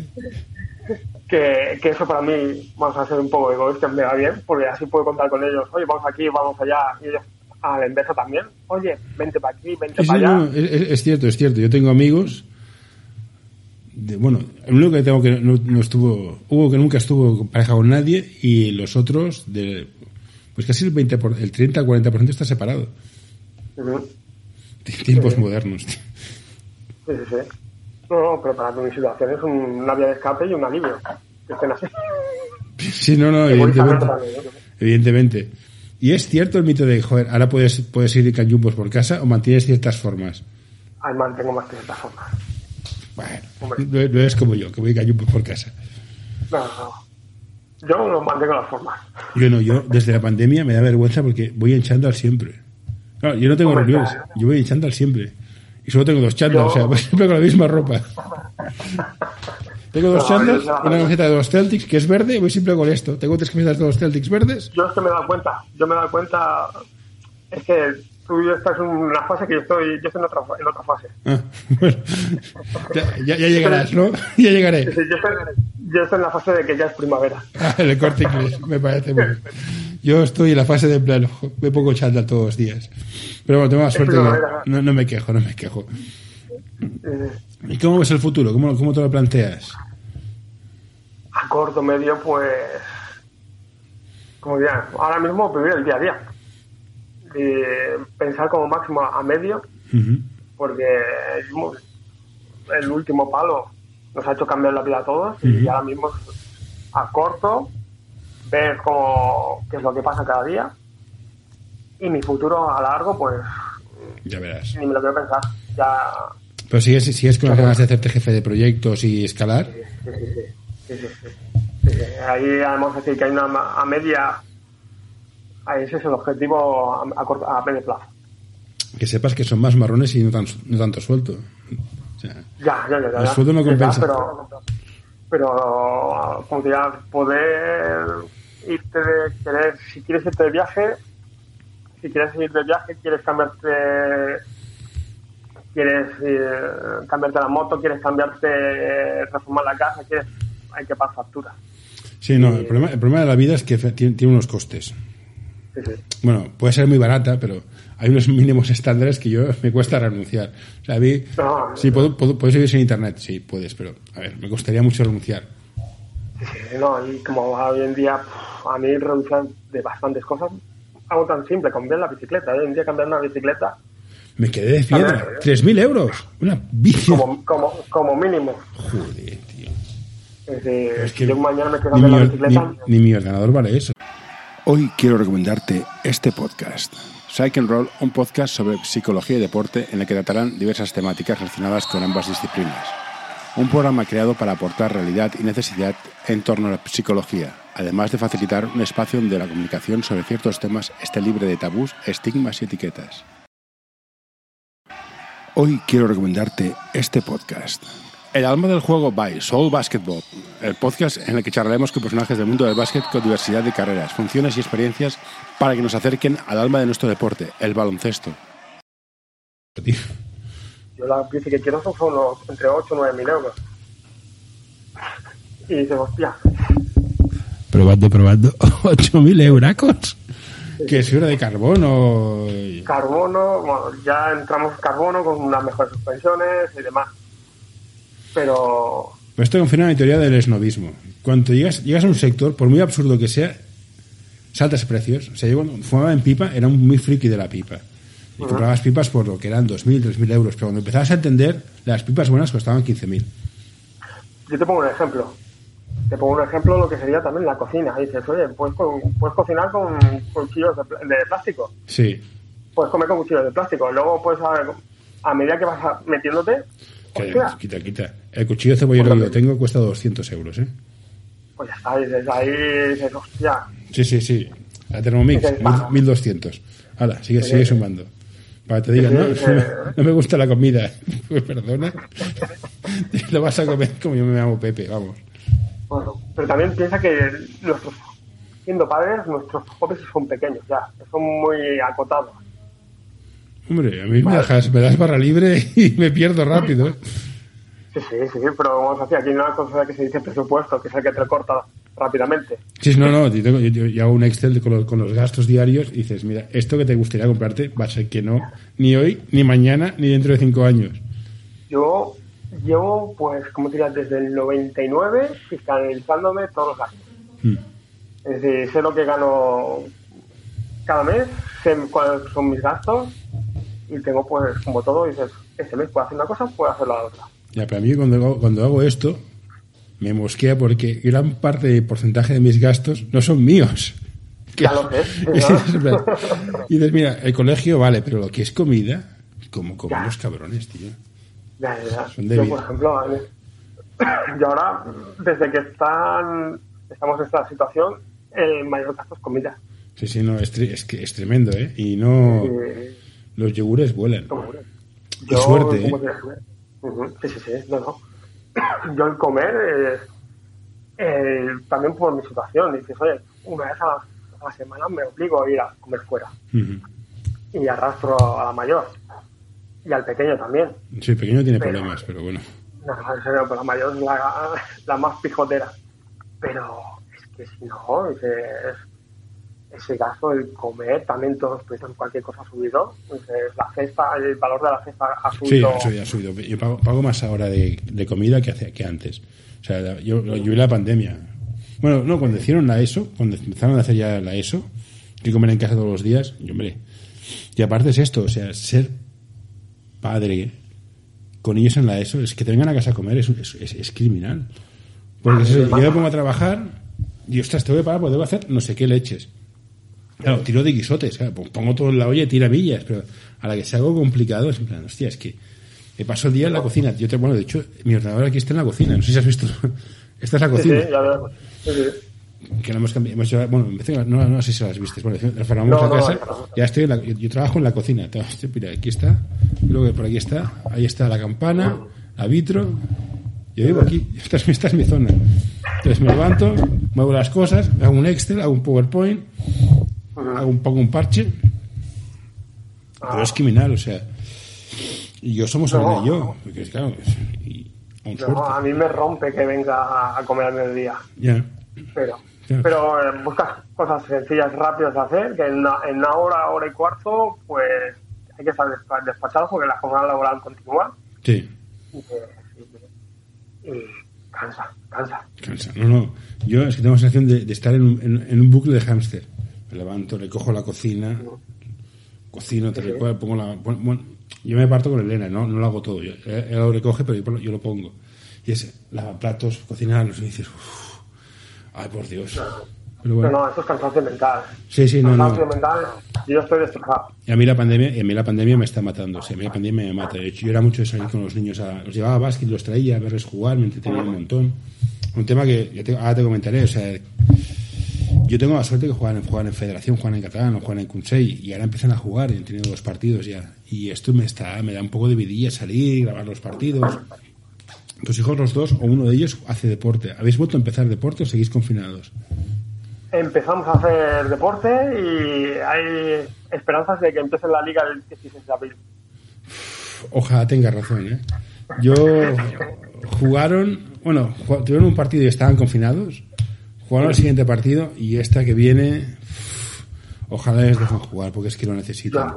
que, que eso para mí, vamos a ser un poco egoísta, me va bien, porque así puedo contar con ellos. Oye, vamos aquí, vamos allá. Y ellos a la inversa también. Oye, vente para aquí, vente Sí, sí, para allá. no, es, cierto, es cierto. Yo tengo amigos. de- bueno, el único que tengo que no, no estuvo. Hugo que nunca estuvo pareja con nadie y los otros, de, pues casi el 20, por- el 30-40% está separado. Ujú. Tiempos modernos. tío. Sí, sí, sí. No, no, pero para mi situación es un- una vía de escape y un alivio. Que estén así. Sí, no, no, evidentemente. Evidentemente. Y es cierto el mito de, joder, ahora puedes, puedes ir canyumbos por casa o mantienes ciertas formas. Ahí mantengo más que esta forma. Bueno, no, no es como yo, que voy canyumbos por casa. No, no. Yo no mantengo las formas. Yo no, yo desde la pandemia me da vergüenza porque voy hinchando al siempre. Claro, yo no tengo Hombre, reuniones, claro. yo voy hinchando al siempre. Y solo tengo dos chandas, Yo- o sea, (laughs) voy siempre con la misma ropa. (laughs) Tengo dos No, yo una camiseta de los Celtics que es verde y voy siempre con esto. Tengo tres camisetas de los Celtics verdes. Yo es que me he dado cuenta. Yo me he dado cuenta. Es que tú ya estás en una fase que yo estoy, yo estoy en otra, en otra fase. Ah, (laughs) bueno, ya, ya- ya llegarás, ¿no? (laughs) Ya llegaré. Yo estoy, yo estoy en la fase de que ya es primavera. Ah, (laughs) el corte inglés, me parece muy bien. Yo estoy en la fase de plano, me pongo chándal todos los días. Pero bueno, tengo la suerte no, no me quejo, no me quejo. Eh, ¿Y cómo ves el futuro? ¿Cómo, cómo te lo planteas? a corto, medio, pues. Como diría, ahora mismo vivir el día a día. Y pensar como máximo a medio, porque el último palo nos ha hecho cambiar la vida a todos y ahora mismo a corto ver cómo qué es lo que pasa cada día y mi futuro a largo pues Ya verás. ni me lo quiero pensar ya Pero sigues, sigues con las ganas de hacerte jefe de proyectos y escalar. sí, sí, sí, ahí además decir que hay una a media ahí ese es el objetivo a, a corto- a medio plazo Que sepas que son más marrones y no, tan, no tanto suelto. O sea, Ya, ya, ya. ya, El ya. sueldo no Ya, compensa. Pero, pero como diría, poder irte de querer, si quieres irte de viaje, si quieres ir de viaje, quieres cambiarte, quieres eh, cambiarte la moto, quieres cambiarte, reformar la casa, quieres, hay que pagar factura. sí, no, el problema, el problema de la vida es que tiene, tiene unos costes. Sí, sí. Bueno, puede ser muy barata, pero hay unos (laughs) mínimos estándares que yo me cuesta renunciar. O sea, a mí, No, sí, puedo, puedo- puedes vivir sin internet, sí, puedes, pero a ver, me costaría mucho renunciar. Sí, no, y como hoy en día a mí reducen de bastantes cosas, algo tan simple, cambiar la bicicleta. Hoy en día cambiar una bicicleta Me quedé de piedra. 3.000 euros. Una bici. Como, como, como mínimo. Joder, tío. Es de, Es que yo mañana me quedo ni de mi, la bicicleta. ni- ni mi ordenador vale eso. Hoy quiero recomendarte este podcast. Psych and Roll, un podcast sobre psicología y deporte en el que tratarán diversas temáticas relacionadas con ambas disciplinas. Un programa creado para aportar realidad y necesidad en torno a la psicología, además de facilitar un espacio donde la comunicación sobre ciertos temas esté libre de tabús, estigmas y etiquetas. Hoy quiero recomendarte este podcast. El alma del juego by Soul Basketball, el podcast en el que charlaremos con personajes del mundo del básquet con diversidad de carreras, funciones y experiencias para que nos acerquen al alma de nuestro deporte, el baloncesto. Yo la bici que quiero son unos entre 8 y 9 mil euros. Y dices, hostia, Probando, probando. (laughs) 8.000 euracos. Que es fibra de carbono. carbono, bueno, ya entramos en carbono con unas mejores suspensiones y demás. Pero Pues esto confirma mi teoría del esnovismo. Cuando llegas, llegas a un sector, por muy absurdo que sea, saltas precios. O sea, yo cuando fumaba en pipa era un muy friki de la pipa. Y comprabas pipas por lo que eran 2.000, 3.000 euros. Pero cuando empezabas a entender, las pipas buenas costaban 15.000. yo te pongo un ejemplo. Te pongo un ejemplo lo que sería también la cocina. Dices, oye, puedes, puedes cocinar con cuchillos de, pl- de plástico. Sí. Puedes comer con cuchillos de plástico. Luego, pues, a, a medida que vas a- metiéndote, hostia, quita, quita. El cuchillo cebollero que yo tengo cuesta 200 euros, ¿eh? pues ya está. Dices, ahí dices, hostia, Sí, sí, sí. La Thermomix, mil- 1200. Hala, sigue, sigue sumando. Para que te digan, no, sí. no, me- no me gusta la comida. (laughs) Pues perdona. (laughs) Lo vas a comer como yo me llamo Pepe, vamos. Bueno, pero también piensa que nuestros, siendo padres, nuestros hobbies son pequeños ya, son muy acotados. Hombre, a mí me, dejas, me das barra libre (laughs) y me pierdo rápido. ¿eh? Sí, sí, sí, pero vamos a decir, aquí hay una cosa que se dice presupuesto, que es el que te corta rápidamente. Sí, no, no, yo hago un Excel con los, con los gastos diarios y dices, mira, esto que te gustaría comprarte va a ser que no, ni hoy, ni mañana, ni dentro de cinco años. Yo llevo, pues, como te diría, desde el 99 fiscalizándome todos los gastos. Mm. Es decir, sé lo que gano cada mes, sé cuáles son mis gastos y tengo, pues, como todo, dices, este mes puedo hacer una cosa, puedo hacer la otra. Ya, pero a mí cuando hago, cuando hago esto, me mosquea porque gran parte del porcentaje de mis gastos no son míos. (laughs) Ya lo sé, (laughs) Es- y dices, mira, el colegio vale, pero lo que es comida, como como Ya. los cabrones, tío. Ya, ya, Yo, por ejemplo, (coughs) yo ahora, desde que están, estamos en esta situación, el mayor gasto es comida. Sí, sí, no, es, es que es tremendo, ¿eh? Y no, los yogures vuelan. Qué suerte, ¿cómo ¿eh? Ujú, Sí, sí, sí, no, no. (coughs) Yo el comer, eh, eh, también por mi situación, dices, oye, una vez a la, a la semana me obligo a ir a comer fuera Ujú. y arrastro a la mayor y al pequeño también. Sí, el pequeño tiene Pero- problemas, pero bueno. No, pero la mayor es la, la más pijotera. Pero es que si no, dices, ese gasto, el comer, también todos los precios, cualquier cosa ha subido. Dices, la cesta, el valor de la cesta ha Sí, subido. ha subido, ha subido. Yo pago, pago más ahora de, de comida que, hace, que antes. O sea, yo, yo vi la pandemia. Bueno, no, cuando hicieron la ESO, cuando empezaron a hacer ya la ESO, que comer en casa todos los días, y hombre. Y aparte es esto, o sea, ser padre con ellos en la ESO, es que te vengan a casa a comer, es, es, es- es criminal. Porque eso, yo me pongo a trabajar y, ostras, tengo que pagar porque debo hacer no sé qué leches. Claro, tiro de guisotes, claro, pues pongo todo en la olla y tirabillas, pero a la que sea algo complicado es en plan, hostia, es que me paso el día en la cocina. Yo te, bueno, de hecho, mi ordenador aquí está en la cocina, no sé si has visto. (laughs) Esta es la Sí, sí, cocina. ya sí. Que la hemos cambiado. hemos llevado- bueno, empecé- no, no sé si las viste. Bueno, reformamos No, la no, casa. no, no. Ya estoy en la, yo, yo trabajo en la cocina. Mira, aquí está. Luego por aquí está. Ahí está la campana, la vitro. Yo vivo aquí. (laughs) Esta es, mi- esta es mi zona. Entonces me levanto, muevo las cosas, hago un Excel, hago un PowerPoint, hago un, pongo un parche. Pero es criminal, o sea. Y yo somos No. Yo. Porque, claro, y, No, a mí me rompe que venga a- a comer al mediodía. Ya. Pero, Claro. pero eh, buscas cosas sencillas, rápidas de hacer, que en una, en una hora, hora y cuarto, pues hay que estar despa- despachado porque la jornada laboral continúa Sí. y, que- y- y cansa, cansa. Cansa. No, no. Yo es que tengo la sensación de, de estar en un, en, en un bucle de hámster. Me levanto, le cojo la cocina, cocino, te recuerdo, pongo la. pon- yo me parto con Elena, no, no lo hago todo. Yo, él lo recoge, pero yo, yo lo pongo. Y es lavar platos, cocinar, y dices, uff, ay, por Dios. Pero bueno. No, no, eso es cansancio mental. Sí, sí, no, cansancio mental, yo estoy destrozado. Y a mí la pandemia, y a mí la pandemia me está matando, o sea, a mí la pandemia me mata. De hecho, yo era mucho de salir con los niños, a, los llevaba a básquet, los traía a verles jugar, me entretenía un montón. Un tema que ya te, ahora te comentaré, o sea, yo tengo la suerte que juegan, juegan en Federación, juegan en Catalán, juegan en Consell, y ahora empiezan a jugar y han tenido dos partidos ya. Y esto me está, me da un poco de vidilla salir, grabar los partidos. ¿Tus hijos los dos o uno de ellos hace deporte? ¿Habéis vuelto a empezar deporte o seguís confinados? Empezamos a hacer deporte y hay esperanzas de que empiece la liga el 16 de abril. Ojalá tenga razón, ¿eh? Yo jugaron, bueno, tuvieron un partido y estaban confinados. Jugaron el siguiente partido y esta que viene, ojalá les dejen jugar porque es que lo necesitan.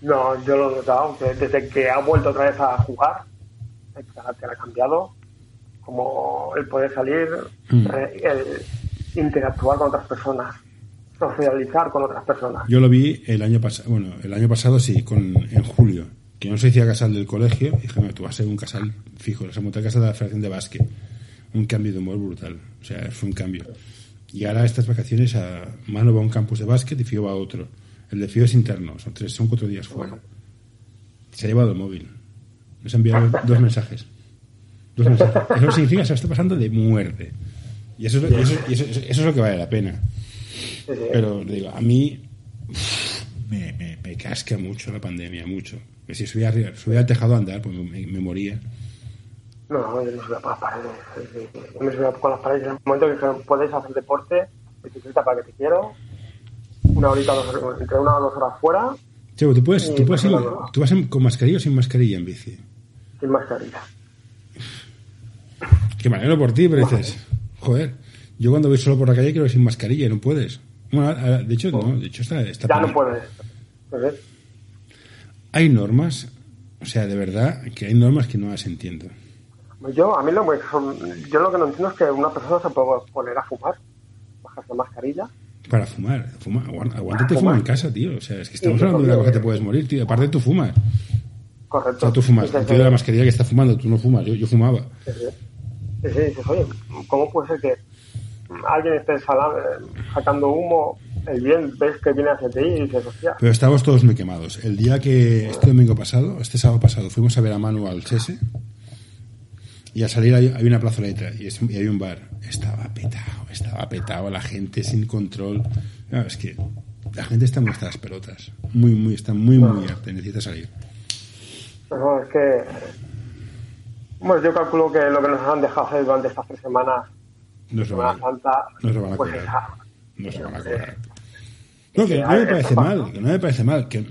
No, yo lo he notado, desde que ha vuelto otra vez a jugar, el carácter ha cambiado, como el poder salir, mm. el interactuar con otras personas, socializar con otras personas. Yo lo vi el año pasado, bueno, el año pasado sí, con, en julio, que no se decía casal del colegio, y dije, tú vas a ser un casal fijo, se montó el casal de la Federación de Básquet. Un cambio de humor brutal, o sea, fue un cambio. Y ahora estas vacaciones, a Mano va a un campus de básquet y Fío va a otro. El de Fío es interno, son tres, son cuatro días fuera. Se ha llevado el móvil. Nos ha enviado dos mensajes. Dos mensajes. Eso significa que se está pasando de muerte. Y eso, eso, eso, es lo que vale la pena. Pero digo, a mí me, me, me, casca mucho la pandemia, mucho. Que si subía, arriba, subía al tejado a andar, pues me, me moría. No, yo no subía por las paredes. Yo me subía por las paredes. En el momento que podéis hacer deporte, bicicleta para que te quiero, una horita, dos, entre una o dos horas fuera. Sí, tú puedes, tú puedes ir, tú vas con mascarilla o sin mascarilla en bici. Sin mascarilla. Qué manera por ti, pero dices, joder, yo cuando voy solo por la calle quiero ir sin mascarilla y no puedes. Bueno, de hecho, no, de hecho está, está Ya no puedes. Pues hay normas, o sea, de verdad, que hay normas que no las entiendo. Yo, a mí lo, yo lo que no entiendo es que una persona se puede poner a fumar, bajarse la mascarilla para fumar. Fuma, aguántate fumar en casa, tío. O sea, es que estamos hablando de una cosa que te puedes morir, tío. Aparte tú fumas. Correcto. O sea, tú fumas. El tío de la mascarilla que está fumando, tú no fumas. Yo, yo fumaba. Sí, sí. sí, oye, ¿cómo puede ser que alguien esté sacando humo el bien ves que viene hacia ti y dices, hostia. Pero estábamos todos muy quemados. El día que, este domingo pasado, este sábado pasado, fuimos a ver a Manu al Chese y al salir hay, una plazoleta y, y, hay un bar. Estaba petado, estaba petado, la gente sin control. es que la gente está muy hasta las pelotas. Muy, muy, está muy, muy harta. Necesita salir. No, es que. Bueno, yo calculo que lo que nos han dejado hacer durante estas tres semanas. No se van, Santa, no se van a pues No se van a cobrar. No, que no me parece mal, que no me parece mal que,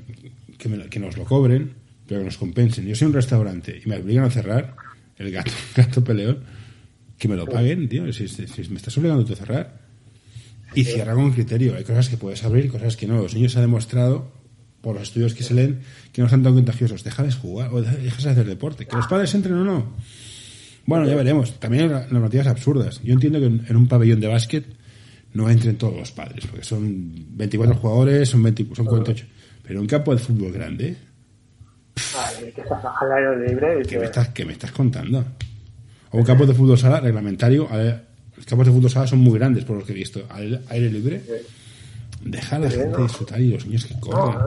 que, que nos lo cobren, pero que nos compensen. Yo soy un restaurante y me obligan a cerrar el gato, (laughs) gato peleón, que me lo paguen, tío. Si, me estás obligando a cerrar. Y cierra con criterio. Hay cosas que puedes abrir, cosas que no. Los niños se ha demostrado, por los estudios que se leen, que no son tan contagiosos. Déjales jugar o dejas de hacer deporte. Que los padres entren o no. Bueno, ya veremos. También hay normativas absurdas. Yo entiendo que en un pabellón de básquet no entren todos los padres, porque son 24 jugadores, son, 20, son 48. Pero en un campo de fútbol grande, que estás al aire libre. ¿Qué, me estás, ¿Qué me estás contando? O un campo de fútbol sala reglamentario. Los campos de fútbol sala son muy grandes, por lo que he visto. Al aire libre. Deja a la gente disfrutar y los niños que corren.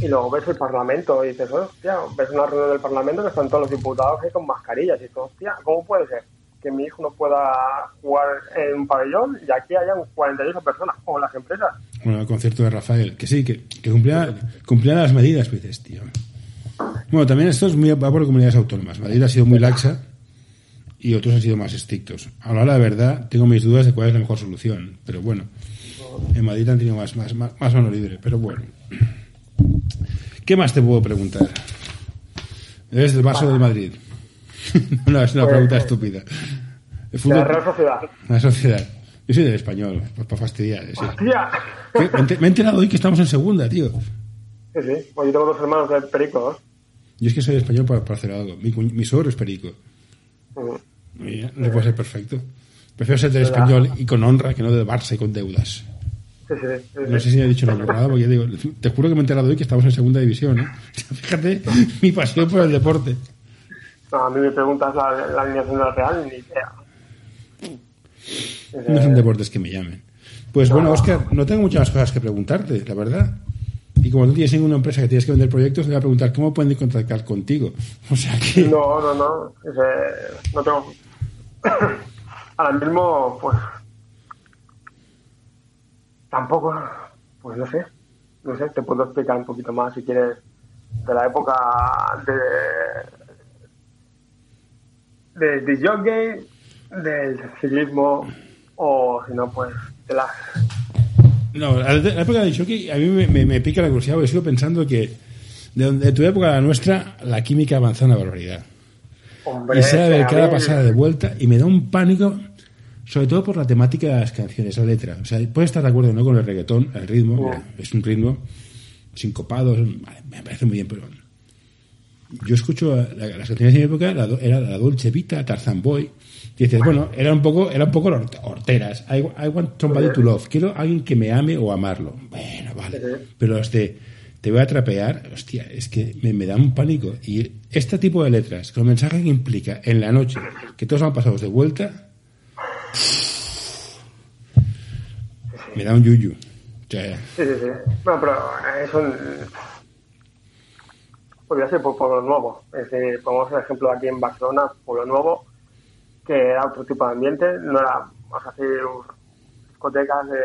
Y luego ves el Parlamento y dices, hostia, ves una reunión del Parlamento que están todos los diputados ahí con mascarillas. Y dices, hostia, ¿cómo puede ser que mi hijo no pueda jugar en un pabellón y aquí hayan 48 personas, como las empresas? Bueno, el concierto de Rafael, que sí, que, que cumplía, las medidas, pues dices, tío. Bueno, también esto es muy, va por comunidades autónomas. Madrid ha sido muy laxa y otros han sido más estrictos. Ahora, la verdad, tengo mis dudas de cuál es la mejor solución. Pero bueno, en Madrid han tenido más, más, más, mano libre. Pero bueno. ¿Qué más te puedo preguntar? ¿Eres del vaso de Madrid? (laughs) no, es una pues, pregunta estúpida. la Real Sociedad. La Sociedad. Yo soy del español, pues para fastidiar. Me, he enterado hoy que estamos en segunda, tío. Sí, sí. Pues yo tengo dos hermanos de Perico. Yo es que soy español para, hacer algo. Mi, mi es perico. no puede ser perfecto. Prefiero ser del español y con honra que no del Barça y con deudas. Sí, sí, sí, sí. No sé si he dicho la verdad, porque ya digo, te juro que me he enterado hoy que estamos en segunda división. ¿eh? (laughs) Fíjate (laughs) mi pasión por el deporte. No, a mí me preguntas la, la alineación de la Real ni idea. No son deportes que me llamen. Pues bueno, Oscar, no tengo muchas más cosas que preguntarte, la verdad. Y como tú tienes ninguna empresa que tienes que vender proyectos, te voy a preguntar cómo pueden contactar contigo. (laughs) O sea que. No, no, no. Ese- no tengo. (coughs) Ahora mismo, pues. Tampoco. Pues no sé. No sé, te puedo explicar un poquito más si quieres. De la época de. de, de jockey, del ciclismo, o si no, pues de las. No, la época del jockey a mí me, me- me pica la curiosidad porque sigo pensando que de, tu época a la nuestra la química avanza una barbaridad. Hombre, y se que ver a cada pasada de vuelta y me da un pánico, sobre todo por la temática de las canciones, la letra. O sea, puedes estar de acuerdo no con el reggaetón, el ritmo, es un ritmo sincopado, vale, me parece muy bien, pero yo escucho la- las canciones de mi época, la era la Dolce Vita, Tarzan Boy, y dices, bueno, eran un poco, eran un poco hort- horteras. I, I want somebody to love. Quiero alguien que me ame o amarlo. Bueno, vale. Pero los de te voy a trapear, hostia, es que me, me da un pánico. Y este tipo de letras, con el mensaje que implica en la noche, que todos van pasados de vuelta, me da un yuyu. Sí, sí, sí. Bueno, pero es un... Podría ser por Pueblo Nuevo. Es decir, pongamos el ejemplo aquí en Barcelona, Pueblo Nuevo, que era otro tipo de ambiente, no era, vamos a decir, discotecas de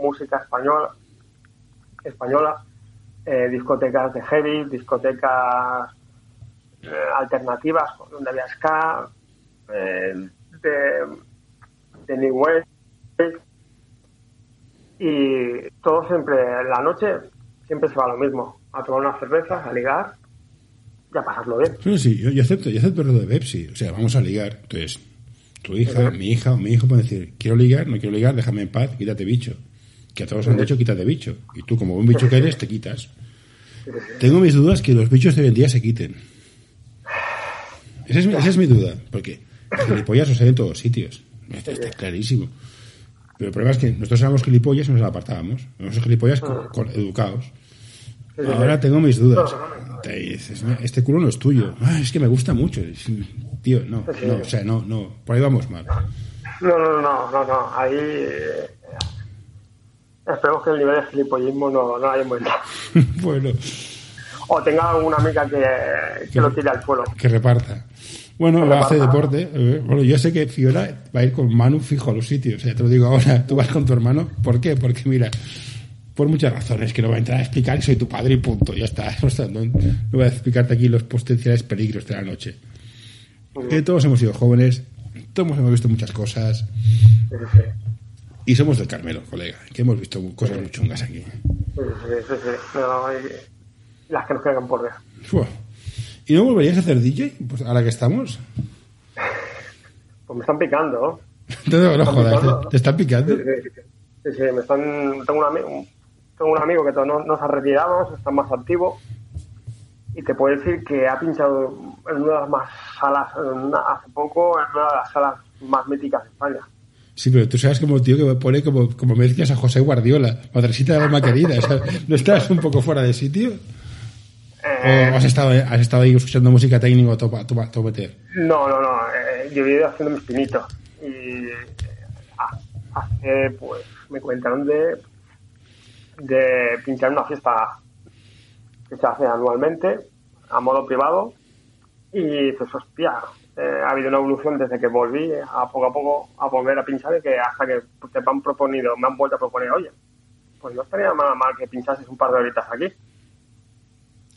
música española, española eh, discotecas de heavy, discotecas eh, alternativas, donde había ska, eh, de, de New Wave, y todo siempre, en la noche, siempre se va lo mismo, a tomar unas cervezas, a ligar y a pasarlo bien. Sí, yo, yo acepto, yo acepto lo de Pepsi. O sea, vamos a ligar. Entonces, tu hija, mi hija o mi hijo pueden decir, quiero ligar, no quiero ligar, déjame en paz, quítate bicho. Que a todos han dicho, quítate bicho. Y tú, como buen bicho que eres, te quitas. Tengo mis dudas que los bichos de hoy en día se quiten. Esa es, mi- esa es mi duda, porque gilipollas os hay en todos sitios. Está, está clarísimo. Pero el problema es que nosotros éramos gilipollas y nos apartábamos. Nosotros gilipollas con- con- educados. Ahora tengo mis dudas. Te dices, "No, este culo no es tuyo. "Ah, es que me gusta mucho. Tío, no, no, o sea, no, no, por ahí vamos mal. No, no, no, no, no, ahí eh, esperemos que el nivel de gilipollismo no, no haya aumentado. (laughs) bueno, O tenga alguna amiga que, que lo tire al suelo. que reparta. Bueno, Que hacer reparta. deporte. eh, Bueno, yo sé que Fiora va a ir con Manu fijo a los sitios. O sea, te lo digo ahora. (laughs) Tú vas con tu hermano. ¿Por qué? Porque mira, por muchas razones que no voy a entrar a explicar y soy tu padre y punto. Ya está. (laughs) O sea, no, no voy a explicarte aquí los potenciales peligros de la noche. Que todos hemos sido jóvenes, todos hemos visto muchas cosas y somos del Carmelo, colega, que hemos visto cosas muy chungas aquí. sí, sí, sí, sí. No, y las que nos quedan por ver. ¿Y no volverías a hacer DJ? Pues ahora que estamos. Pues me están picando. (laughs) No, no, no jodas, picando. ¿te, te están picando? Sí, sí, sí. Me están, tengo, un amigo, tengo un amigo que no, no se ha retirado, está más activo. Y te puedo decir que ha pinchado en una de las más salas, una- hace poco, en una de las salas más míticas de España. Sí, pero tú sabes como el tío que me pone como, como mezclas a José Guardiola, madrecita de alma querida. o sea, ¿No estás un poco fuera de sitio? Eh, ¿O has estado, has estado ahí escuchando música técnica o topa, topa, todo meter? No, no, no. eh, yo he ido haciendo mis pinitos. Y eh, ha- hace, pues, me comentaron de, de pinchar una fiesta que se hace anualmente a modo privado. Y pues, hostia, eh, ha habido una evolución desde que volví a poco a poco a volver a pinchar y que hasta que te han proponido, me han vuelto a proponer, oye, pues no estaría nada mal que pinchases un par de horitas aquí.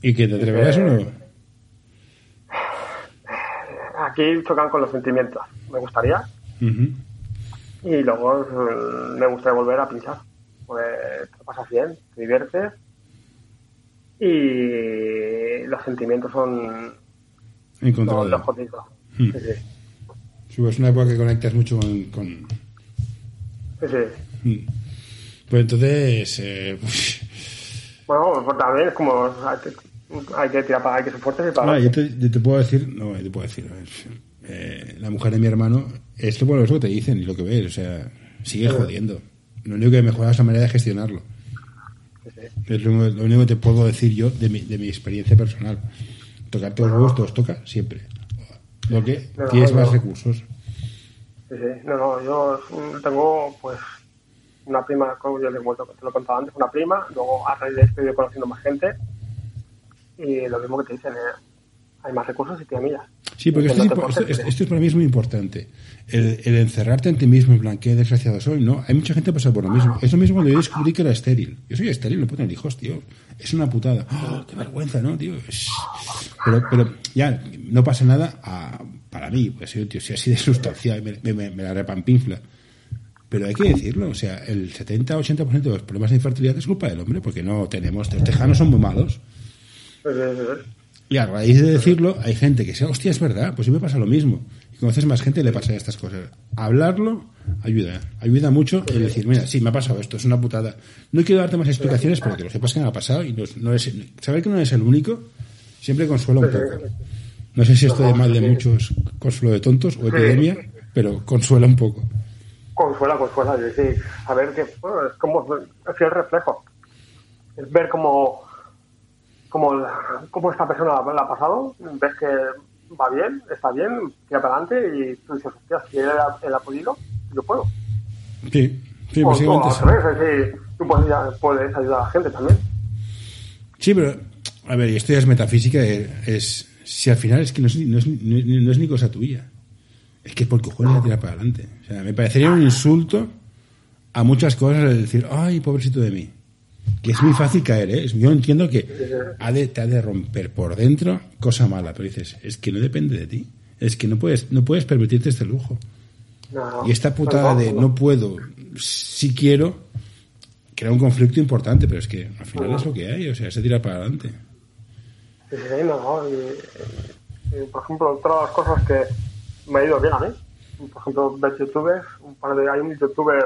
¿Y que te atreverás o no? Aquí chocan con los sentimientos. Me gustaría. Y luego mm, me gustaría volver a pinchar. Pues te pasas bien, te diviertes y los sentimientos son, son los jodidos. Hmm. Sí, sí. Pues es una época que conectas mucho con... con- Sí, sí. Mm. Pues entonces... eh, (laughs) Bueno, pues también es como hay que, tirar para hay que ser y para Ah, yo, te, yo te puedo decir, no, yo te puedo decir, ver, eh, la mujer de mi hermano, es lo bueno es lo que te dicen y lo que ves, o sea, sigue jodiendo, Lo único que mejora es la manera de gestionarlo. Es lo, lo único que te puedo decir yo de mi, de mi experiencia personal. Tocarte los huevos, te los toca siempre. Lo que No, tienes no. más recursos. Sí, sí. No, no, yo tengo pues una prima, como yo les he vuelto, te lo he contado antes, una prima, luego a raíz de esto he ido conociendo más gente y lo mismo que te dicen, eh, hay más recursos y te amigas. Sí, porque Que esto, no es esto, para mí es muy importante. El, el encerrarte en ti mismo, en plan, qué desgraciado soy, ¿no? Hay mucha gente que pasa por lo mismo. Es lo mismo cuando yo descubrí que era estéril. Yo soy estéril, no puedo tener hijos, tío. Es una putada. ¡Oh, qué vergüenza, ¿no, tío? Es- Pero, pero ya, no pasa nada a- para mí. Pues yo, tío, si así de sustancial, me, me, me- me la repampinfla. Pero hay que decirlo, o sea, el 70-80% de los problemas de infertilidad es culpa del hombre, porque no tenemos, los tejanos son muy malos. Y a raíz de decirlo, hay gente que dice, hostia, es verdad, pues sí me pasa lo mismo. Y conoces más gente y le pasa estas cosas. Hablarlo ayuda, ayuda mucho el decir, mira, sí, me ha pasado esto, es una putada. No quiero darte más explicaciones, pero que lo sepas que me ha pasado y no, no es, saber que no eres el único siempre consuela un poco. No sé si esto de mal de muchos consuelo de tontos o epidemia, pero consuela un poco. Consuela, consuela, sí, saber que bueno, es como es el reflejo. Es ver cómo, cómo, cómo esta persona la ha pasado, ves que va bien, está bien, tira para adelante y tú dices, hostia, si él él ha podido, yo puedo. Sí, sí, o tú, sí. tú puedes, puedes ayudar a la gente también. Sí, pero, a ver, y esto ya es metafísica, eh, es, si al final es que no es, ni- no es, ni- no es ni cosa tuya. Es que por cojones la tirar para adelante. O sea, me parecería un insulto a muchas cosas el decir, ay, pobrecito de mí. Que es muy fácil caer, ¿eh? Es- Yo entiendo que ha de, te ha de romper por dentro cosa mala, pero dices, es que no depende de ti. Es que no puedes, no puedes permitirte este lujo. No. Y esta putada de no puedo, si quiero, crea un conflicto importante, pero es que al final es lo que hay, o sea, se tira para adelante. Sí, no. Y, y, por ejemplo, otra de las cosas que me ha ido bien a mí, por ejemplo, ver youtubers, un par de, hay un youtuber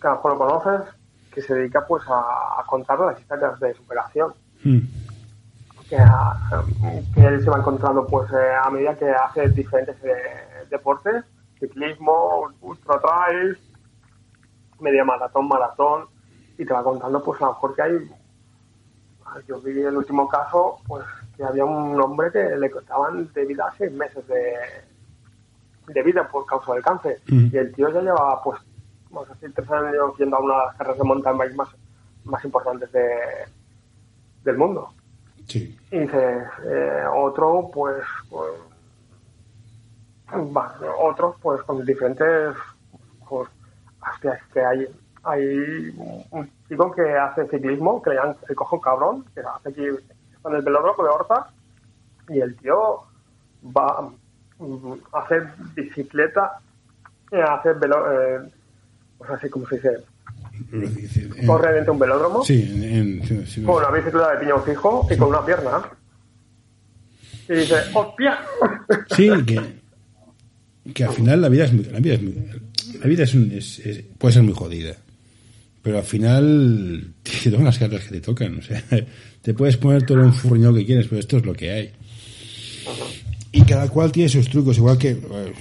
que a lo mejor lo conoces, que se dedica pues a, a contar las historias de superación. Hmm. Que, a- que él se va encontrando pues eh, a medida que hace diferentes eh, deportes, ciclismo, ultra trail, media maratón, maratón, y te va contando pues a lo mejor que hay yo vi el último caso, pues que había un hombre que le contaban de vida seis meses de, de vida por causa del cáncer. Mm. Y el tío ya llevaba, pues, vamos a decir, tres años yendo a una de las carreras de mountain bike más, más importantes de, del mundo. Sí. Y dices, eh, otro, pues, pues, otros, pues, con diferentes, pues, hostia, es que hay, hay un chico que hace ciclismo, que le llaman el cojo cabrón, que hace aquí, está en el velódromo de Horta, y el tío va mm, a hacer bicicleta, eh, hace velo, eh, pues así como se dice, dentro de un velódromo, Sí, en, en- sí, con una bicicleta de piñón fijo y con una pierna. Y dice, ¡hostia! (laughs) Sí, que, que al final la vida es muy, la vida es muy- la vida es, un- es- es- puede ser muy jodida. Pero al final te (laughs) tocan las cartas que te tocan. O sea, te puedes poner todo un furriñado que quieres, pero esto es lo que hay. Y cada cual tiene sus trucos, igual que. eh,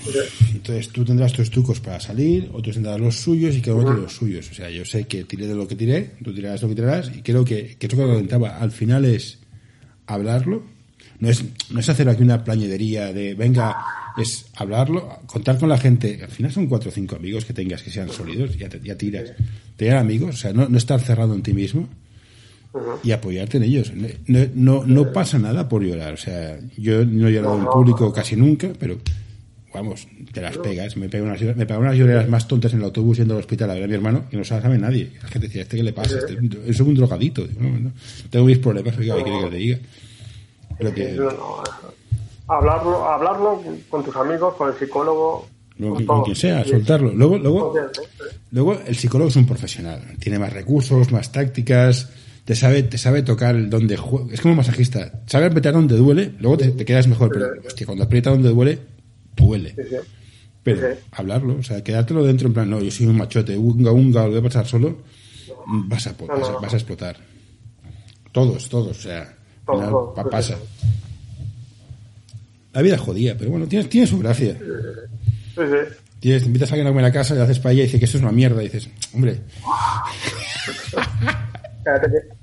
Entonces tú tendrás tus trucos para salir, otros tendrás los suyos y cada uno tiene los suyos. O sea, yo sé que tiré de lo que tiré, tú tirarás lo que tirarás, y creo que, que eso que comentaba, al final es hablarlo. No es, no es hacer aquí una plañidería de venga, es hablarlo, contar con la gente. Al final son cuatro o cinco amigos que tengas que sean sólidos, ya, te- ya tiras. Tener amigos, o sea, no, no estar cerrado en ti mismo y apoyarte en ellos. No, no, no pasa nada por llorar. O sea, yo no he llorado en público casi nunca, pero vamos, te las pegas. Me pego unas, me pego unas lloreras más tontas en el autobús yendo al hospital a ver a mi hermano y no se la sabe nadie. La gente decía, ¿este qué le pasa? Este es un- drogadito. No, no, tengo mis problemas, oiga, ¿qué quiere que te diga? Pero que, No, no, hablarlo, hablarlo con tus amigos, con el psicólogo, no, con quien sea, soltarlo. Luego, luego. Luego, el psicólogo es un profesional. Tiene más recursos, más tácticas. Te sabe, te sabe tocar el donde jue- Es como un masajista. Sabe apretar donde duele, luego te, te quedas mejor. Pero, hostia, cuando aprieta donde duele, duele. Sí, sí. Pero Sí. hablarlo, o sea, quedártelo dentro en plan, no, yo soy un machote, unga, unga, lo voy a pasar solo, vas a, No, vas a, no. vas a explotar. Todos, todos, o sea, Todos, final, todos, pa- sí, pasa. La vida es jodida, pero bueno, tiene, tiene su gracia. Tienes, te invitas a alguien a comer a casa, le haces paella y dice que esto es una mierda. Y dices, hombre, (laughs)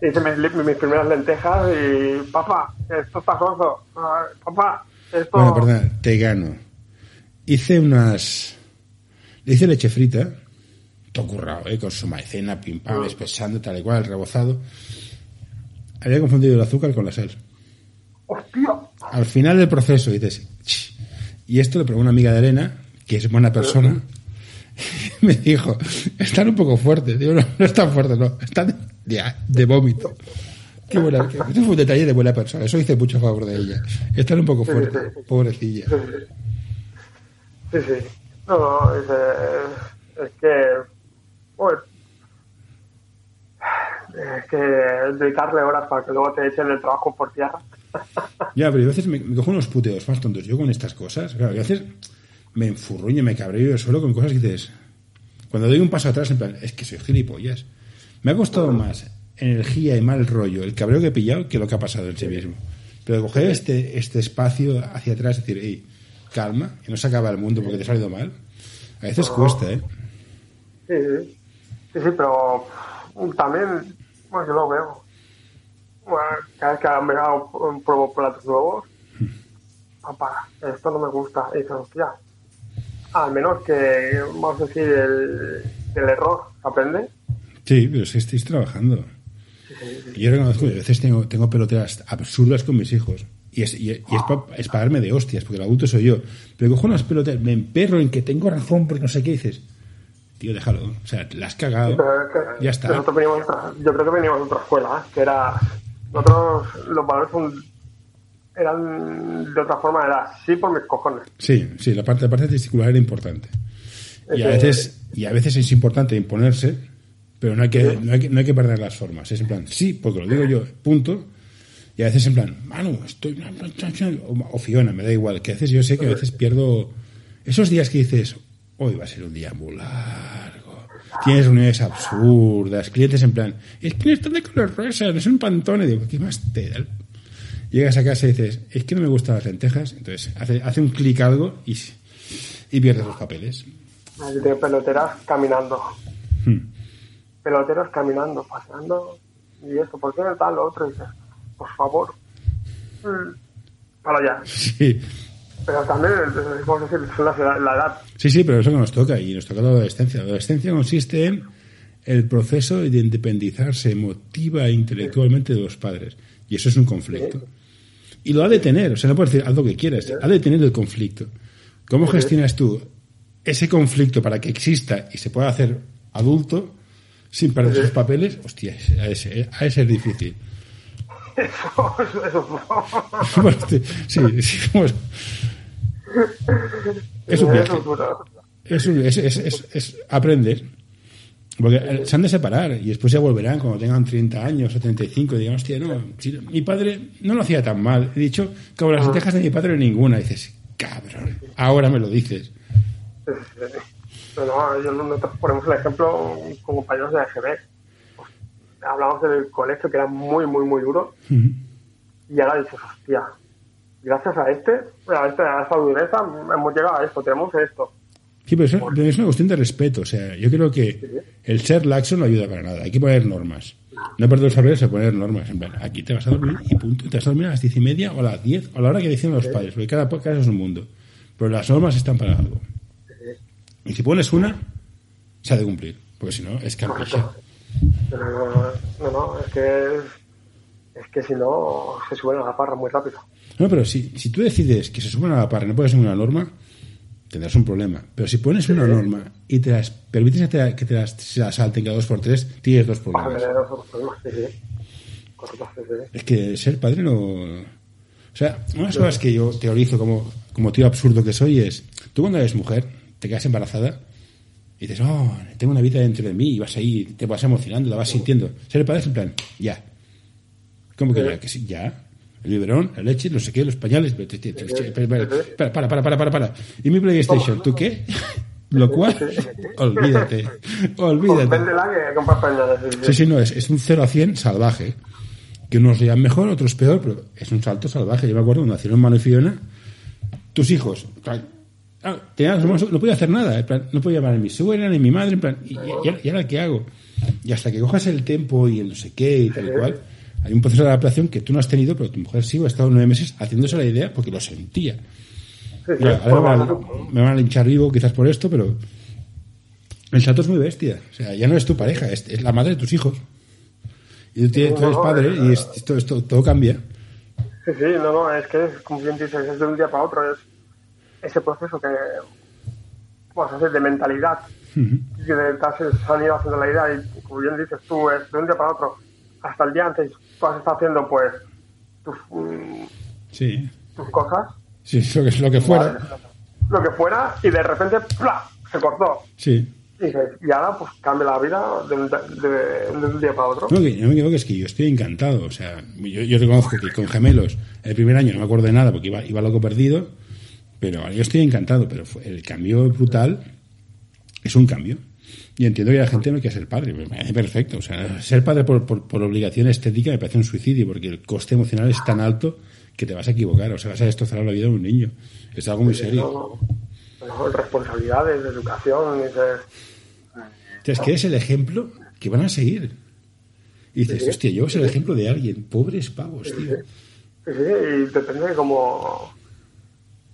Hice mis, mis, primeras lentejas y, papá, esto está soso. Papá, esto... Bueno, perdón, te gano. Hice unas... Le hice leche frita, todo currado, ¿eh? con su maicena, pim pam, Ah. espesando, tal y cual, rebozado. Había confundido el azúcar con la sal. ¡Hostia! Al final del proceso dices, "Ch". y esto le preguntó una amiga de Elena, que es buena persona, (laughs) me dijo, están un poco fuertes. Digo, no, no están fuertes, no, están de, de vómito. Qué buena, que- esto fue un detalle de buena persona, eso hice mucho a favor de ella. Están un poco fuertes, pobrecilla. Sí, sí. No, es, eh, es que. Es que dedicarle horas para que luego te echen el trabajo por tierra. (laughs) Ya, pero yo a veces me, me cojo unos puteos más tontos yo con estas cosas. Claro, a veces me enfurruño, me cabreo yo solo con cosas que dices. Cuando doy un paso atrás, en plan, es que soy gilipollas. Me ha costado más energía y mal rollo el cabreo que he pillado que lo que ha pasado en sí mismo. Pero coger este, este espacio hacia atrás decir, hey, calma, que no se acaba el mundo porque te ha salido mal, a veces cuesta, ¿eh? Sí, sí. Sí, pero también, bueno, yo lo veo. Bueno, cada vez que hago un pruebo platos nuevos, papá, esto no me gusta. Y dices, hostia, al menos que, vamos a decir, el, el error aprende. Sí, pero es que estáis trabajando. Yo reconozco que a veces tengo, tengo peloteras absurdas con mis hijos. Y es, y, y es para darme de hostias, porque el adulto soy yo. Pero cojo unas peloteras, me emperro en que tengo razón porque no sé qué dices. Tío, déjalo. O sea, la has cagado. Pero es que Ya está. nosotros veníamos otra- yo creo que veníamos de otra escuela, que era. Nosotros, los valores son, eran de otra forma, era sí por mis cojones. Sí, sí, la parte, la parte testicular era importante. Y a veces, y a veces es importante imponerse, pero no hay que, no hay que, no hay que perder las formas. Es en plan, sí, porque lo digo yo, punto. Y a veces en plan, Manu, estoy... O, Fiona, me da igual. Que a veces yo sé que a veces pierdo... Esos días que dices, hoy va a ser un día muy largo. Tienes reuniones absurdas, clientes en plan, es que no están de color rosa, no es un pantone. Digo, ¿qué más te da? Llegas a casa y dices, es que no me gustan las lentejas. Entonces hace, hace un clic algo y, y pierdes los papeles. Así de peloteras caminando. Hmm. Peloteros caminando, paseando. Y esto, ¿por qué no tal lo otro? Y dices, por favor. mm, Para allá. Sí. Pero también, vamos a decir, son la, la edad. sí, sí, pero eso que nos toca y nos toca la adolescencia. La adolescencia consiste en el proceso de independizarse emotiva e intelectualmente de los padres. Y eso es un conflicto. Y lo ha de tener, o sea, no puedes decir, haz lo que quieras, ha de tener el conflicto. ¿Cómo gestionas tú ese conflicto para que exista y se pueda hacer adulto sin perder sus papeles? Hostia, ser, ha de ser difícil. Eso, eso, Bueno, sí, sí, bueno. Es un viaje. Es, un- es, es, es, es aprender. Porque eh, se han de separar y después ya volverán cuando tengan 30 años o 35 y digan, hostia, no, mi padre no lo hacía tan mal. He dicho, como las lentejas de mi padre ninguna. Y dices, cabrón, ahora me lo dices. (laughs) No, no, yo, nosotros ponemos el ejemplo con compañeros de AGB. Pues, hablamos del colegio que era muy, muy, muy duro. Y ahora dices, hostia, gracias a este, a, este, a esta dureza, hemos llegado a esto, tenemos esto. Sí, pero eso- pero es una cuestión de respeto. O sea, yo creo que el ser laxo no ayuda para nada. Hay que poner normas. No perder los saberes a poner normas. En plan, aquí te vas a dormir y punto. Te vas a dormir a las diez y media o a las diez o a la hora que decían los padres. Porque cada casa es un mundo. Pero las normas están para algo. Y si pones una, se ha de cumplir. Porque si no, es capricho. Pero no, no, no, es que, es que si no, se suben a la parra muy rápido. No, pero si, si tú decides que se suban a la par y no puedes ser una norma, tendrás un problema. Pero si pones una norma y te las permites que te, la- que te las, se las salten cada dos por tres, tienes dos problemas. sí, sí. Sí, sí. Es que ser padre no. O sea, una de las cosas que yo teorizo como, como tío absurdo que soy es: tú cuando eres mujer, te quedas embarazada y dices, oh, tengo una vida dentro de mí y vas ahí, te vas emocionando, la vas sintiendo. Ser padre es en plan, ya. ¿Cómo que ya? Que sí, ya. El biberón, la leche, no sé qué, los pañales. Para, para, para, para, para. ¿Y mi PlayStation? ¿Tú qué? (laughs) Lo cual, (laughs) olvídate, olvídate. sí, Sí, no, es, es un 0 a 100 salvaje. Que unos días mejor, otros peor, pero es un salto salvaje. Yo me acuerdo cuando nacieron Mano y Fiona, tus hijos, claro, tenía- no podía hacer nada, en plan, no podía llamar a mi suegra ni a mi madre, en plan, y, y- y ahora- qué hago? Y hasta que cojas el tiempo y el no sé qué y tal y cual, hay un proceso de adaptación que tú no has tenido, pero tu mujer sí, ha estado nueve meses haciéndose la idea porque lo sentía. Mira, ahora me, van, me van a linchar vivo quizás por esto, pero el salto es muy bestia. O sea, ya no es tu pareja, es, es la madre de tus hijos. Y tú, tienes- tú eres padre y es- esto, esto, todo cambia. Sí, sí, no, no, es que, es, como bien dices, es de un día para otro, es ese proceso que, vamos a decir, de mentalidad, Ujú. que has, se han ido haciendo la idea y, como bien dices tú, es de un día para otro, hasta el día antes, tú has estado haciendo, pues, tus, mm, Sí. tus cosas, Sí, lo que, lo que fuera. Vale. lo que fuera, y de repente, ¡plá! se cortó. Sí. Y, ahora, pues, cambia la vida de un, de, de un día para otro. No, que no me equivoco, es que yo estoy encantado. O sea, yo, yo reconozco que con gemelos el primer año no me acuerdo de nada porque iba, iba loco perdido, pero yo estoy encantado. Pero el cambio brutal es un cambio. Y entiendo que la gente no quiere ser padre, me parece perfecto. O sea, ser padre por, por, por obligación estética me parece un suicidio porque el coste emocional es tan alto que te vas a equivocar. O sea, vas a destrozar la vida de un niño. Es algo muy serio. No, no, no, responsabilidades, de educación, sea, es que eres el ejemplo que van a seguir. Y dices, hostia, yo soy el ejemplo de alguien. Pobres pavos, tío. Sí, sí, y depende de cómo.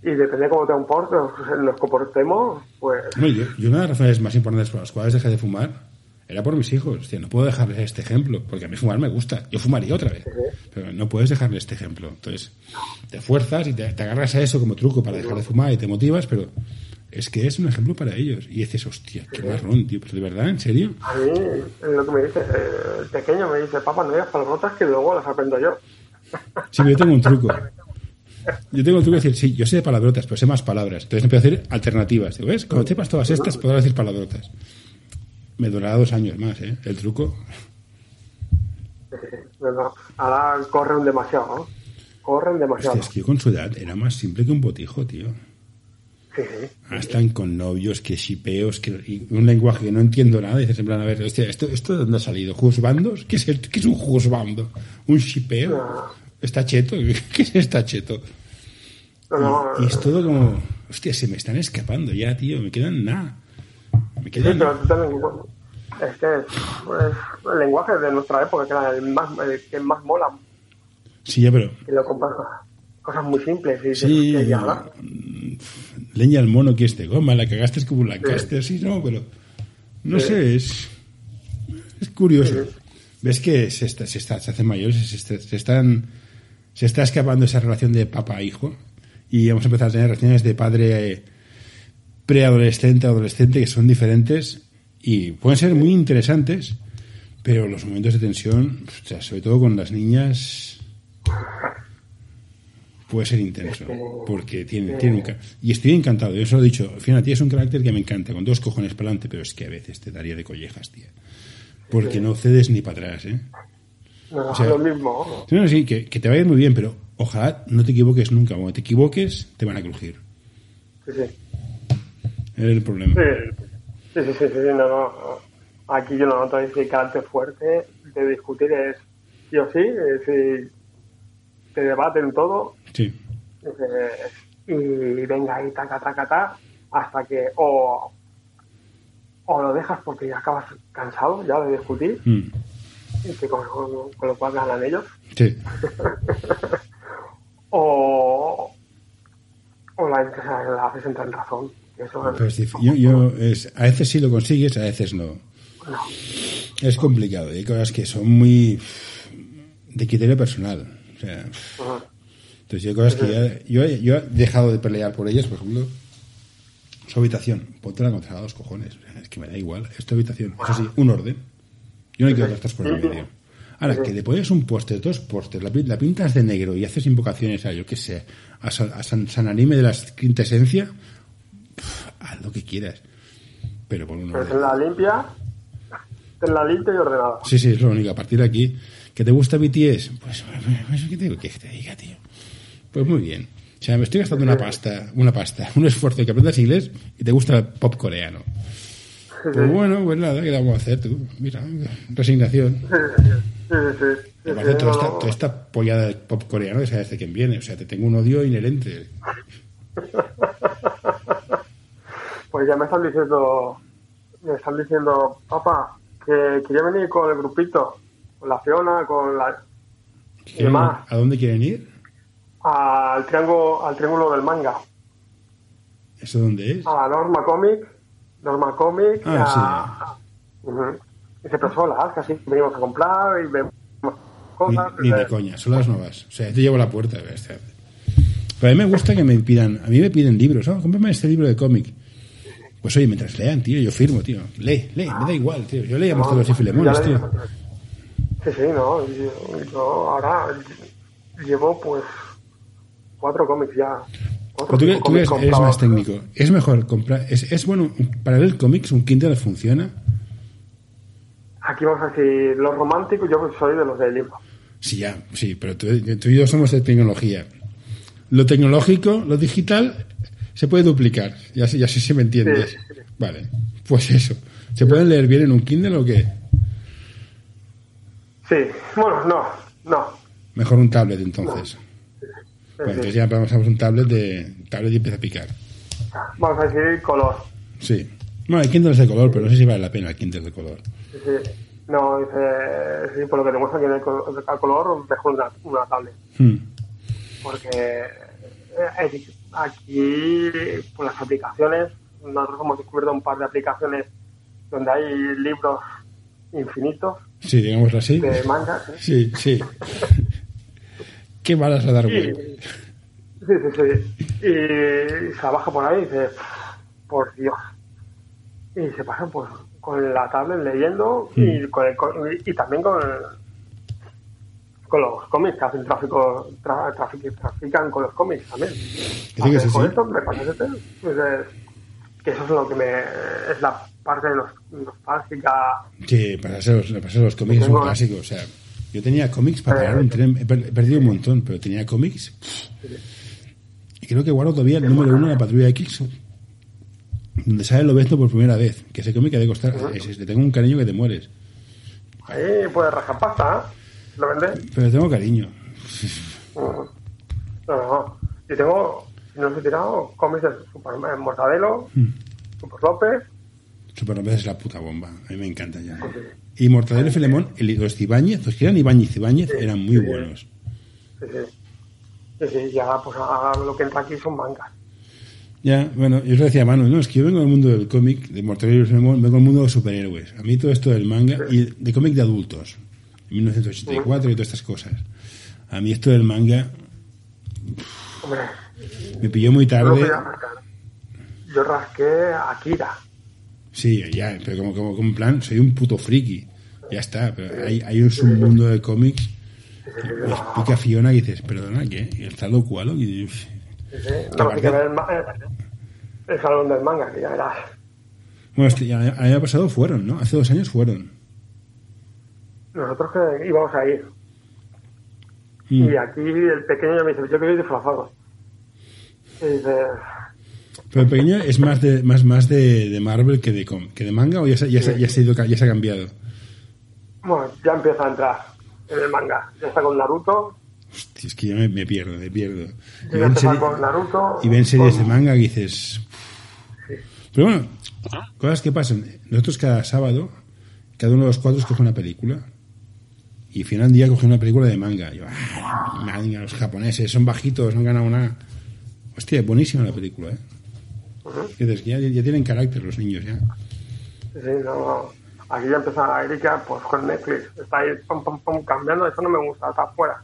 Y depende de cómo te comportes, nos comportemos, pues. Hombre, yo, yo una de las razones más importantes por las cuales dejé de fumar era por mis hijos. Hostia, no puedo dejarles este ejemplo, porque a mí fumar me gusta. Yo fumaría otra vez. Pero no puedes dejarle este ejemplo. Entonces, te fuerzas y te, te agarras a eso como truco para dejar de fumar y te motivas, pero es que es un ejemplo para ellos. Y dices, hostia, qué marrón, tío. Pero de verdad, ¿en serio? A mí, lo que me dice, eh, el pequeño me dice, papá, no digas palabrotas que luego las aprendo yo. Sí, pero yo tengo un truco. (laughs) Yo tengo un truco de decir, sí, yo sé de palabrotas, pero sé más palabras. Entonces empiezo a decir alternativas. Digo, ¿ves? Cuando sepas todas estas, podrás decir palabrotas. Me durará dos años más, ¿eh? El truco. Ahora corren demasiado, ¿no? Corren demasiado. Hostia, es que yo con su edad era más simple que un botijo, tío. Sí, sí. Ahora están con novios, que shipeos, que y un lenguaje que no entiendo nada. Y dices, en plan, a ver, hostia, ¿esto, esto de dónde ha salido? ¿Juzbandos? ¿Qué es, el- qué es un juzbando? ¿Un shipeo? ¿Está cheto? (laughs) ¿Qué es está cheto? No, no, Y es todo como, hostia, se me están escapando ya, tío. Me quedan nada. Me sí, pero tú también, es que pues, el lenguaje de nuestra época, que era el, más, el que más mola, Sí, ya, pero y lo compras cosas muy simples, y dices, Sí, "Hostia, y ahora?". leña al mono que este goma, la cagaste es como Lancaster, sí, no, pero no sé, es, es curioso. Ves que se, está, se, está, se hacen mayores, se, está- se están, se está escapando esa relación de papá-hijo y vamos a empezar a tener relaciones de padre eh, preadolescente, adolescente, que son diferentes y pueden ser muy interesantes, pero los momentos de tensión, o sea, sobre todo con las niñas, puede ser intenso, porque tiene, tiene un Y estoy encantado, yo se lo he dicho, fíjate, ti es un carácter que me encanta, con dos cojones para adelante, pero es que a veces te daría de collejas, tía. Porque no cedes ni para atrás, ¿eh? No, no, sea, lo mismo. ¿no? Sí, no, sí, que, que te vaya muy bien, pero ojalá no te equivoques nunca. Cuando te equivoques, te van a crujir. Sí, sí. Es el problema. Sí, sí, sí, sí, sí, no, no. Aquí yo no noto ese carácter fuerte de discutir es sí o sí, es decir, te debaten todo Sí. y venga ahí, taca, taca, taca, hasta que o, o lo dejas porque ya acabas cansado ya de discutir Mm. Que con, lo cual ganan ellos, Sí. (laughs) o, o la, sea, la haces entrar en razón. Eso Pero es difícil. Yo, yo es, a veces sí lo consigues, a veces no. no. Es complicado. Hay cosas que son muy de criterio personal. O sea, entonces hay cosas que ya, yo, he- yo he dejado de pelear por ellas, por ejemplo, su habitación. Ponte la contra dos cojones. Es que me da igual. Es tu habitación. Eso sí, un orden. Yo no quiero gastar por el medio. Ahora, que le pones un póster, dos pósters, la, la pintas de negro y haces invocaciones a, yo qué sé, a, San, a San, San Anime de la quintesencia, pf, haz lo que quieras. Pero por un Pero tenla limpia, tenla limpia y ordenada. Sí, sí, es lo único. A partir de aquí, ¿que te gusta BTS? Pues, pues, ¿qué te que te diga, tío? Pues muy bien. O sea, me estoy gastando una pasta, una pasta, (laughs) un esfuerzo de que aprendas inglés y te gusta el pop coreano. Pues bueno, pues nada, ¿qué le vamos a hacer tú? Mira, resignación. Sí, sí, sí. sí, Aparte, toda, esta, toda esta pollada de pop coreano que sabes de quién viene. O sea, te tengo un odio inherente. (laughs) Pues ya me están diciendo, me están diciendo, papá, que quería venir con el grupito, con la Fiona, con la... y ¿Quieren- demás, ¿A dónde quieren ir? al triángulo, al triángulo del manga, ¿Eso dónde es? a Norma Comic, Norma Comic, Ah, a... Ujú. Y siempre solas, casi venimos a comprar y vemos cosas. ni de eh, coña, son las nuevas. O sea, te llevo a la puerta. Pero a mí me gusta que me pidan, a mí me piden libros. Oh, cómprame este libro de cómic. Pues oye, mientras lean, tío, yo firmo, tío. Lee, lee, me da igual, tío. Yo leía Marcelo y Filemones, tío. Sí, sí, no. Yo, yo ahora llevo pues cuatro cómics ya. Pero tú, eres, más técnico. ¿Es mejor comprar, es, es bueno, para leer cómics, un Kindle funciona? Aquí vamos a decir los románticos, yo soy de los del libro. Sí, ya, sí, pero tú, tú y yo somos de tecnología. Lo tecnológico, lo digital, se puede duplicar. Ya, sé- ya sé si me entiendes. Sí, sí. Vale, pues eso. ¿Se pueden leer bien en un Kindle o qué? Sí, bueno, no, no. Mejor un tablet entonces. Bueno, sí. entonces ya pasamos un tablet de tablet y empieza a picar. Vamos a decir color. Sí. Bueno, hay Kindle de color, pero no sé si vale la pena el Kindle de color. Sí, sí. No, dice, sí, por lo que te muestra que el col- el color, mejor una, una tablet. Hmm. Porque eh, aquí, por las aplicaciones, nosotros hemos descubierto un par de aplicaciones donde hay libros infinitos Sí, digámoslo así. de mangas. ¿eh? Sí, sí. (laughs) Qué malas a dar Y, web. sí, sí, sí. Y se baja por ahí y dice, por Dios. Y se pasa pues con la tablet leyendo y, con el y, también con, con los cómics que hacen tráfico, tra- trafic- trafican con los cómics también. que con esto, me parece pues, es- que eso es lo que me es la parte de nos- nostálgica. Sí, para ser los, para ser los cómics es un Tengo- clásico. O sea, yo tenía cómics para parar un tren. He per- he perdido un montón, pero tenía cómics. Y creo que guardo todavía el número uno de la patrulla X, donde sale Lobezno por primera vez. Que ese cómic ha de costar. ese- le tengo un cariño que te mueres. Ahí puedes rascar pasta, ¿eh? ¿Lo vendes? Pero tengo cariño. No, no. Yo tengo, si no os he tirado, cómics de Super eh, Mortadelo, Super López. Super López es la puta bomba. A mí me encanta ya. Y Mortadelo y Filemón, el- los Ibáñez, los que eran Ibáñez y Ibáñez, eran muy buenos. Sí, sí. Sí, sí, ya pues ahora lo que entra aquí son mangas. Ya, bueno, yo os decía Manu, no, es que yo vengo del mundo del cómic, de Mortadelo y Filemón, vengo del mundo de los superhéroes. A mí todo esto del manga y de cómic de adultos, en 1984 y todas estas cosas. A mí esto del manga Hombre, me pilló muy tarde. yo rasqué Akira. Sí, ya, pero como, como, como en plan, soy un puto friki. Ya está, pero hay, hay un submundo de cómics que explica Fiona que dices, perdona, ¿qué? ¿Está loco algo? Y, Sí, sí. Que No, que ver el, eh, el salón del manga, que ya verás. bueno, es que ya, el año pasado fueron, ¿no? Hace dos años fueron. Nosotros que íbamos a ir. Mm. Y aquí el pequeño me dice, yo quiero ir disfrazado. Y dice, Pero el pequeño es más de más más de, de Marvel que de que de manga o ya se, ya, se, ya, se ha ido ya se ha cambiado. bueno, ya empieza a entrar en el manga. Ya está con Naruto, Hostia, es que yo me, me pierdo, me pierdo. Y ya ven, serie- con Naruto. y ven series de manga que dices. Pero bueno, cosas que pasan. Nosotros cada sábado, cada uno de los cuatro escoge una película. Y final día coge una película de manga. Yo, "Ah, mía, los japoneses son bajitos, no han ganado nada. Hostia, buenísima la película, ¿eh? Que dices, ya, ya tienen carácter los niños, ya. Sí, no. Aquí ya empieza Erika pues con Netflix. Está ahí pum, pum, cambiando, eso no me gusta, está afuera.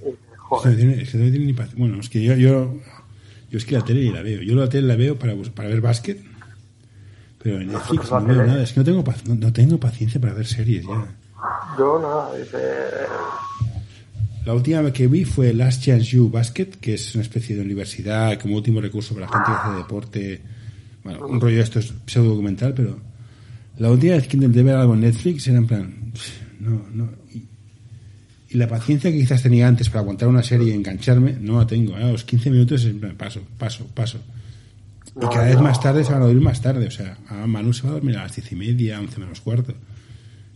Es que joder, no tiene, es que no tiene ni Bueno, es que yo, yo, yo es que la tele ni la veo. Yo la tele la veo para, para ver básquet, pero en Netflix no veo nada. Es que no tengo, no, no tengo paciencia para ver series ya. yo nada, dice, La última que vi fue Last Chance You Basket, que es una especie de universidad como último recurso para la gente que hace deporte. Bueno, un rollo esto es pseudo documental, pero la última vez que intenté ver algo en Netflix era en plan, no, no. Y, y la paciencia que quizás tenía antes para aguantar una serie y engancharme, no la tengo. ¿eh? A los 15 minutos es en plan, paso, paso, paso. Y cada vez más tarde se van a dormir más tarde. O sea, a Manu se va a dormir a las 10 y media, 11 menos cuarto.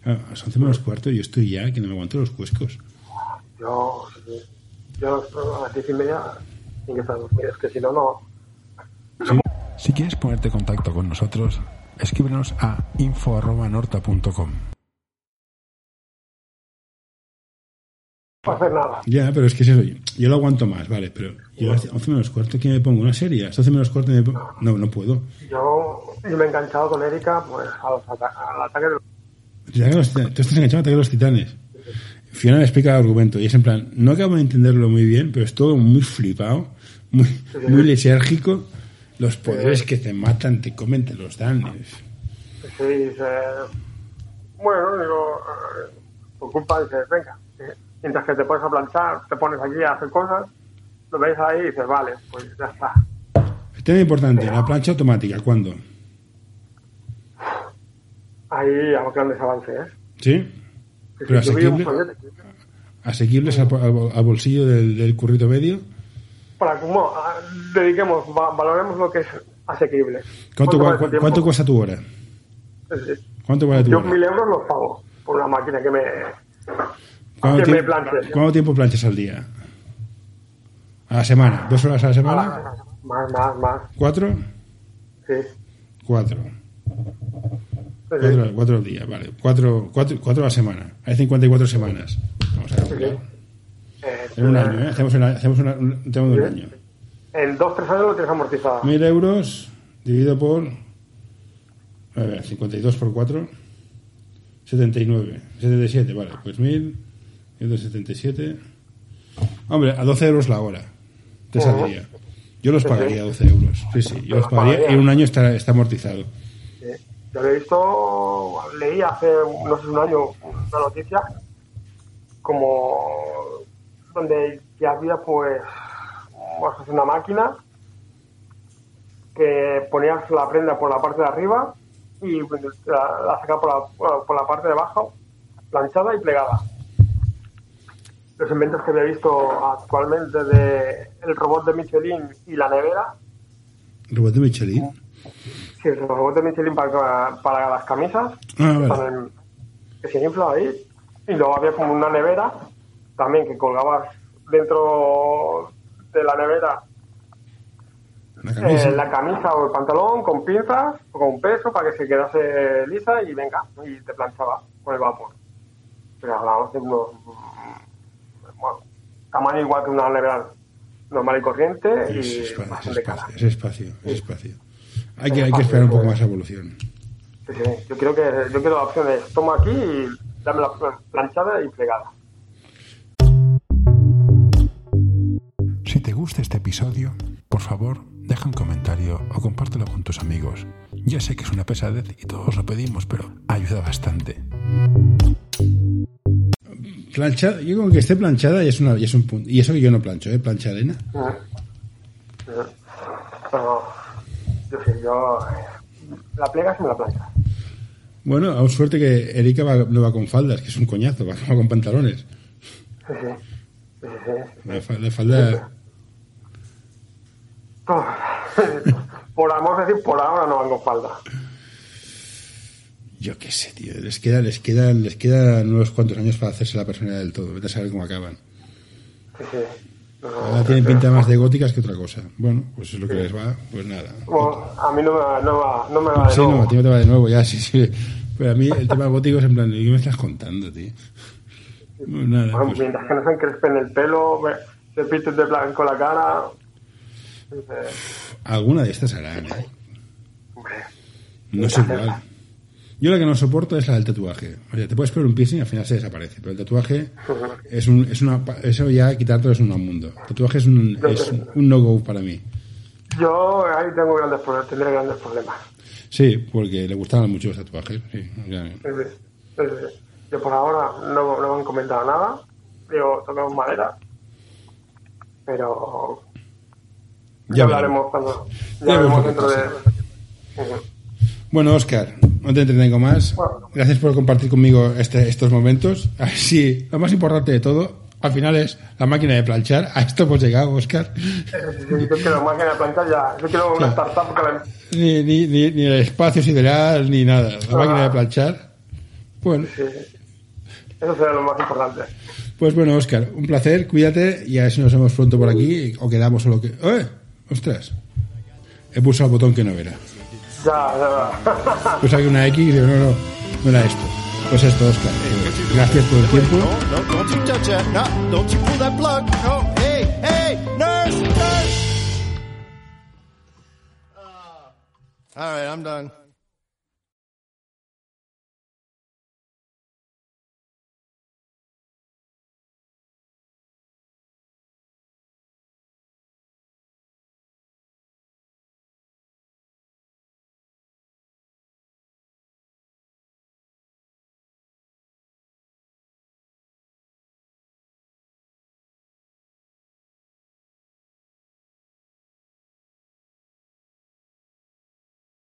A las 11 menos cuarto yo estoy ya que no me aguanto los cuescos. Yo, yo a las diez y media tengo que estar dormido, es que si no, no. Si quieres ponerte en contacto con nosotros, escríbenos a info.norta.com. No hacer nada. Ya, pero es que es eso. Yo lo aguanto más, vale, pero yo a las 11 menos cuarto, ¿qué me pongo? ¿Una serie? A las 11 menos cuarto me pongo... No, no puedo. Yo, yo me he enganchado con Erika pues, a los ata- al ataque de los... Tú estás enganchado a Ataque a los Titanes. Fiona me explica el argumento y es en plan, no acabo de entenderlo muy bien, pero es todo muy flipado, muy, muy lisérgico. Los poderes que te matan, te comen, te los dan. Sí, dice, bueno, digo, eh, por culpa dices, venga, eh, mientras que te pones a planchar, te pones aquí a hacer cosas, lo ves ahí y dices, vale, pues ya está. El tema importante, la plancha automática, ¿cuándo? Ahí hago grandes avances, ¿eh? ¿Sí? Pero asequible, asequibles al, bolsillo del, del currito medio. para como dediquemos, va- valoremos lo que es asequible. ¿Cuánto, tiempo? ¿cuánto cuesta tu hora? ¿Cuánto vale tu Yo hora? mil euros los pago por una máquina que me, ¿Cuánto, que me tiemp- planche. cuánto tiempo planchas al día? ¿A la semana? ¿Dos horas a la semana? Ah, más, más, más. ¿Cuatro? Sí. Cuatro. Cuatro, cuatro al día, vale. Cuatro, cuatro, cuatro a la semana. Hay 54 semanas. Vamos a. Eh, En un año, ¿eh? Hacemos, una, hacemos una- un tema de un año. En dos, tres años lo tienes amortizado. Mil euros dividido por. A ver, 52 por 4. 79. 77, vale. Pues 1000. 177. Hombre, a 12 euros la hora. Te saldría. Yo los pagaría a 12 euros. Sí, sí, yo los pagaría y pagaría. en un año está, está amortizado. Yo lo he visto, leí hace, no sé, un año una noticia como donde ya había pues hacer una máquina que ponías la prenda por la parte de arriba y pues, la, la sacaba por la, por la parte de abajo, planchada y plegada. Los inventos que había visto actualmente de el robot de Michelin y la nevera, Robot de Michelin. Sí, los robots de Michelin para, para las camisas. Ah, vale. están en- que se infla ahí. Y luego había como una nevera también que colgabas dentro de la nevera La camisa. eh, la camisa o el pantalón con pinzas o con peso para que se quedase lisa y venga, y te planchaba con el vapor. Pero hablábamos de unos. mm, Bueno, tamaño igual que una nevera normal y corriente y Es espacio, es espacio, es espacio. Hay que, hay que esperar un poco más a evolución. Sí, sí. Yo quiero que yo quiero la opción de toma aquí y dame la planchada y plegada. Si te gusta este episodio, por favor, deja un comentario o compártelo con tus amigos. Ya sé que es una pesadez y todos lo pedimos, pero ayuda bastante. Planchada, yo con que esté planchada y es, una, y es un punto. Y eso que yo no plancho, ¿eh? Plancha arena. Pero yo la plegas y me la plancha. Bueno, aún suerte que Erika va, no va con faldas, que es un coñazo, va, con pantalones. Sí, sí. Sí, sí, sí. La, fa- la falda. (laughs) Por vamos a decir, por ahora no van con falda. Yo qué sé, tío. Les queda, les queda, les quedan unos cuantos años para hacerse la personalidad del todo. Vete a saber cómo acaban. Sí, sí. No, Ahora tienen pinta más de góticas que otra cosa. Bueno, pues es lo que les va, pues nada. bueno, a mí no me, va- no, va- no me va de Sí, no, nuevo. a ti no te va de nuevo, ya, sí, sí. Pero a mí el tema gótico es en plan, ¿qué me estás contando, tío? Nada, Bueno, pues, mientras que no se encrespen el pelo, se pinten de blanco la cara. Alguna de estas harán, ¿eh? hombre, No es igual. Yo la que no soporto es la del tatuaje. O sea, te puedes poner un piercing y al final se desaparece. Pero el tatuaje es un, es una, eso ya quitártelo es un mundo. El tatuaje es un, es un no-go para mí. Yo ahí tengo grandes problemas, tendré grandes problemas. Sí, porque le gustaban mucho los tatuajes. Sí, ya. Yo por ahora no, no me han comentado nada. Digo, tocamos madera. Pero ya, Ya hablaremos cuando. Ya, Ya veremos dentro de. pasa. Ujú. Bueno, Oscar, no te entretengo más. Gracias por compartir conmigo este, estos momentos. Sí, lo más importante de todo, al final es la máquina de planchar. A esto hemos llegado, Oscar. Yo quiero máquina de planchar ya. Yo quiero una startup que la- Ni, ni, ni, ni el espacio sideral, ni nada. La Ah. máquina de planchar. Bueno, sí. Eso será lo más importante. pues bueno, Oscar, un placer. Cuídate y a ver si nos vemos pronto por aquí o quedamos o lo que. ¡Eh! ¡Ostras! he pulsado el botón que no era. Ya, ya. (laughs) Pues hay una X y digo, no, no, no era esto. Pues esto, Oscar. Gracias por el tiempo. No, no, don't you touch that. No, don't you pull that plug. No, hey, hey, nurse, nurse. All right, I'm done.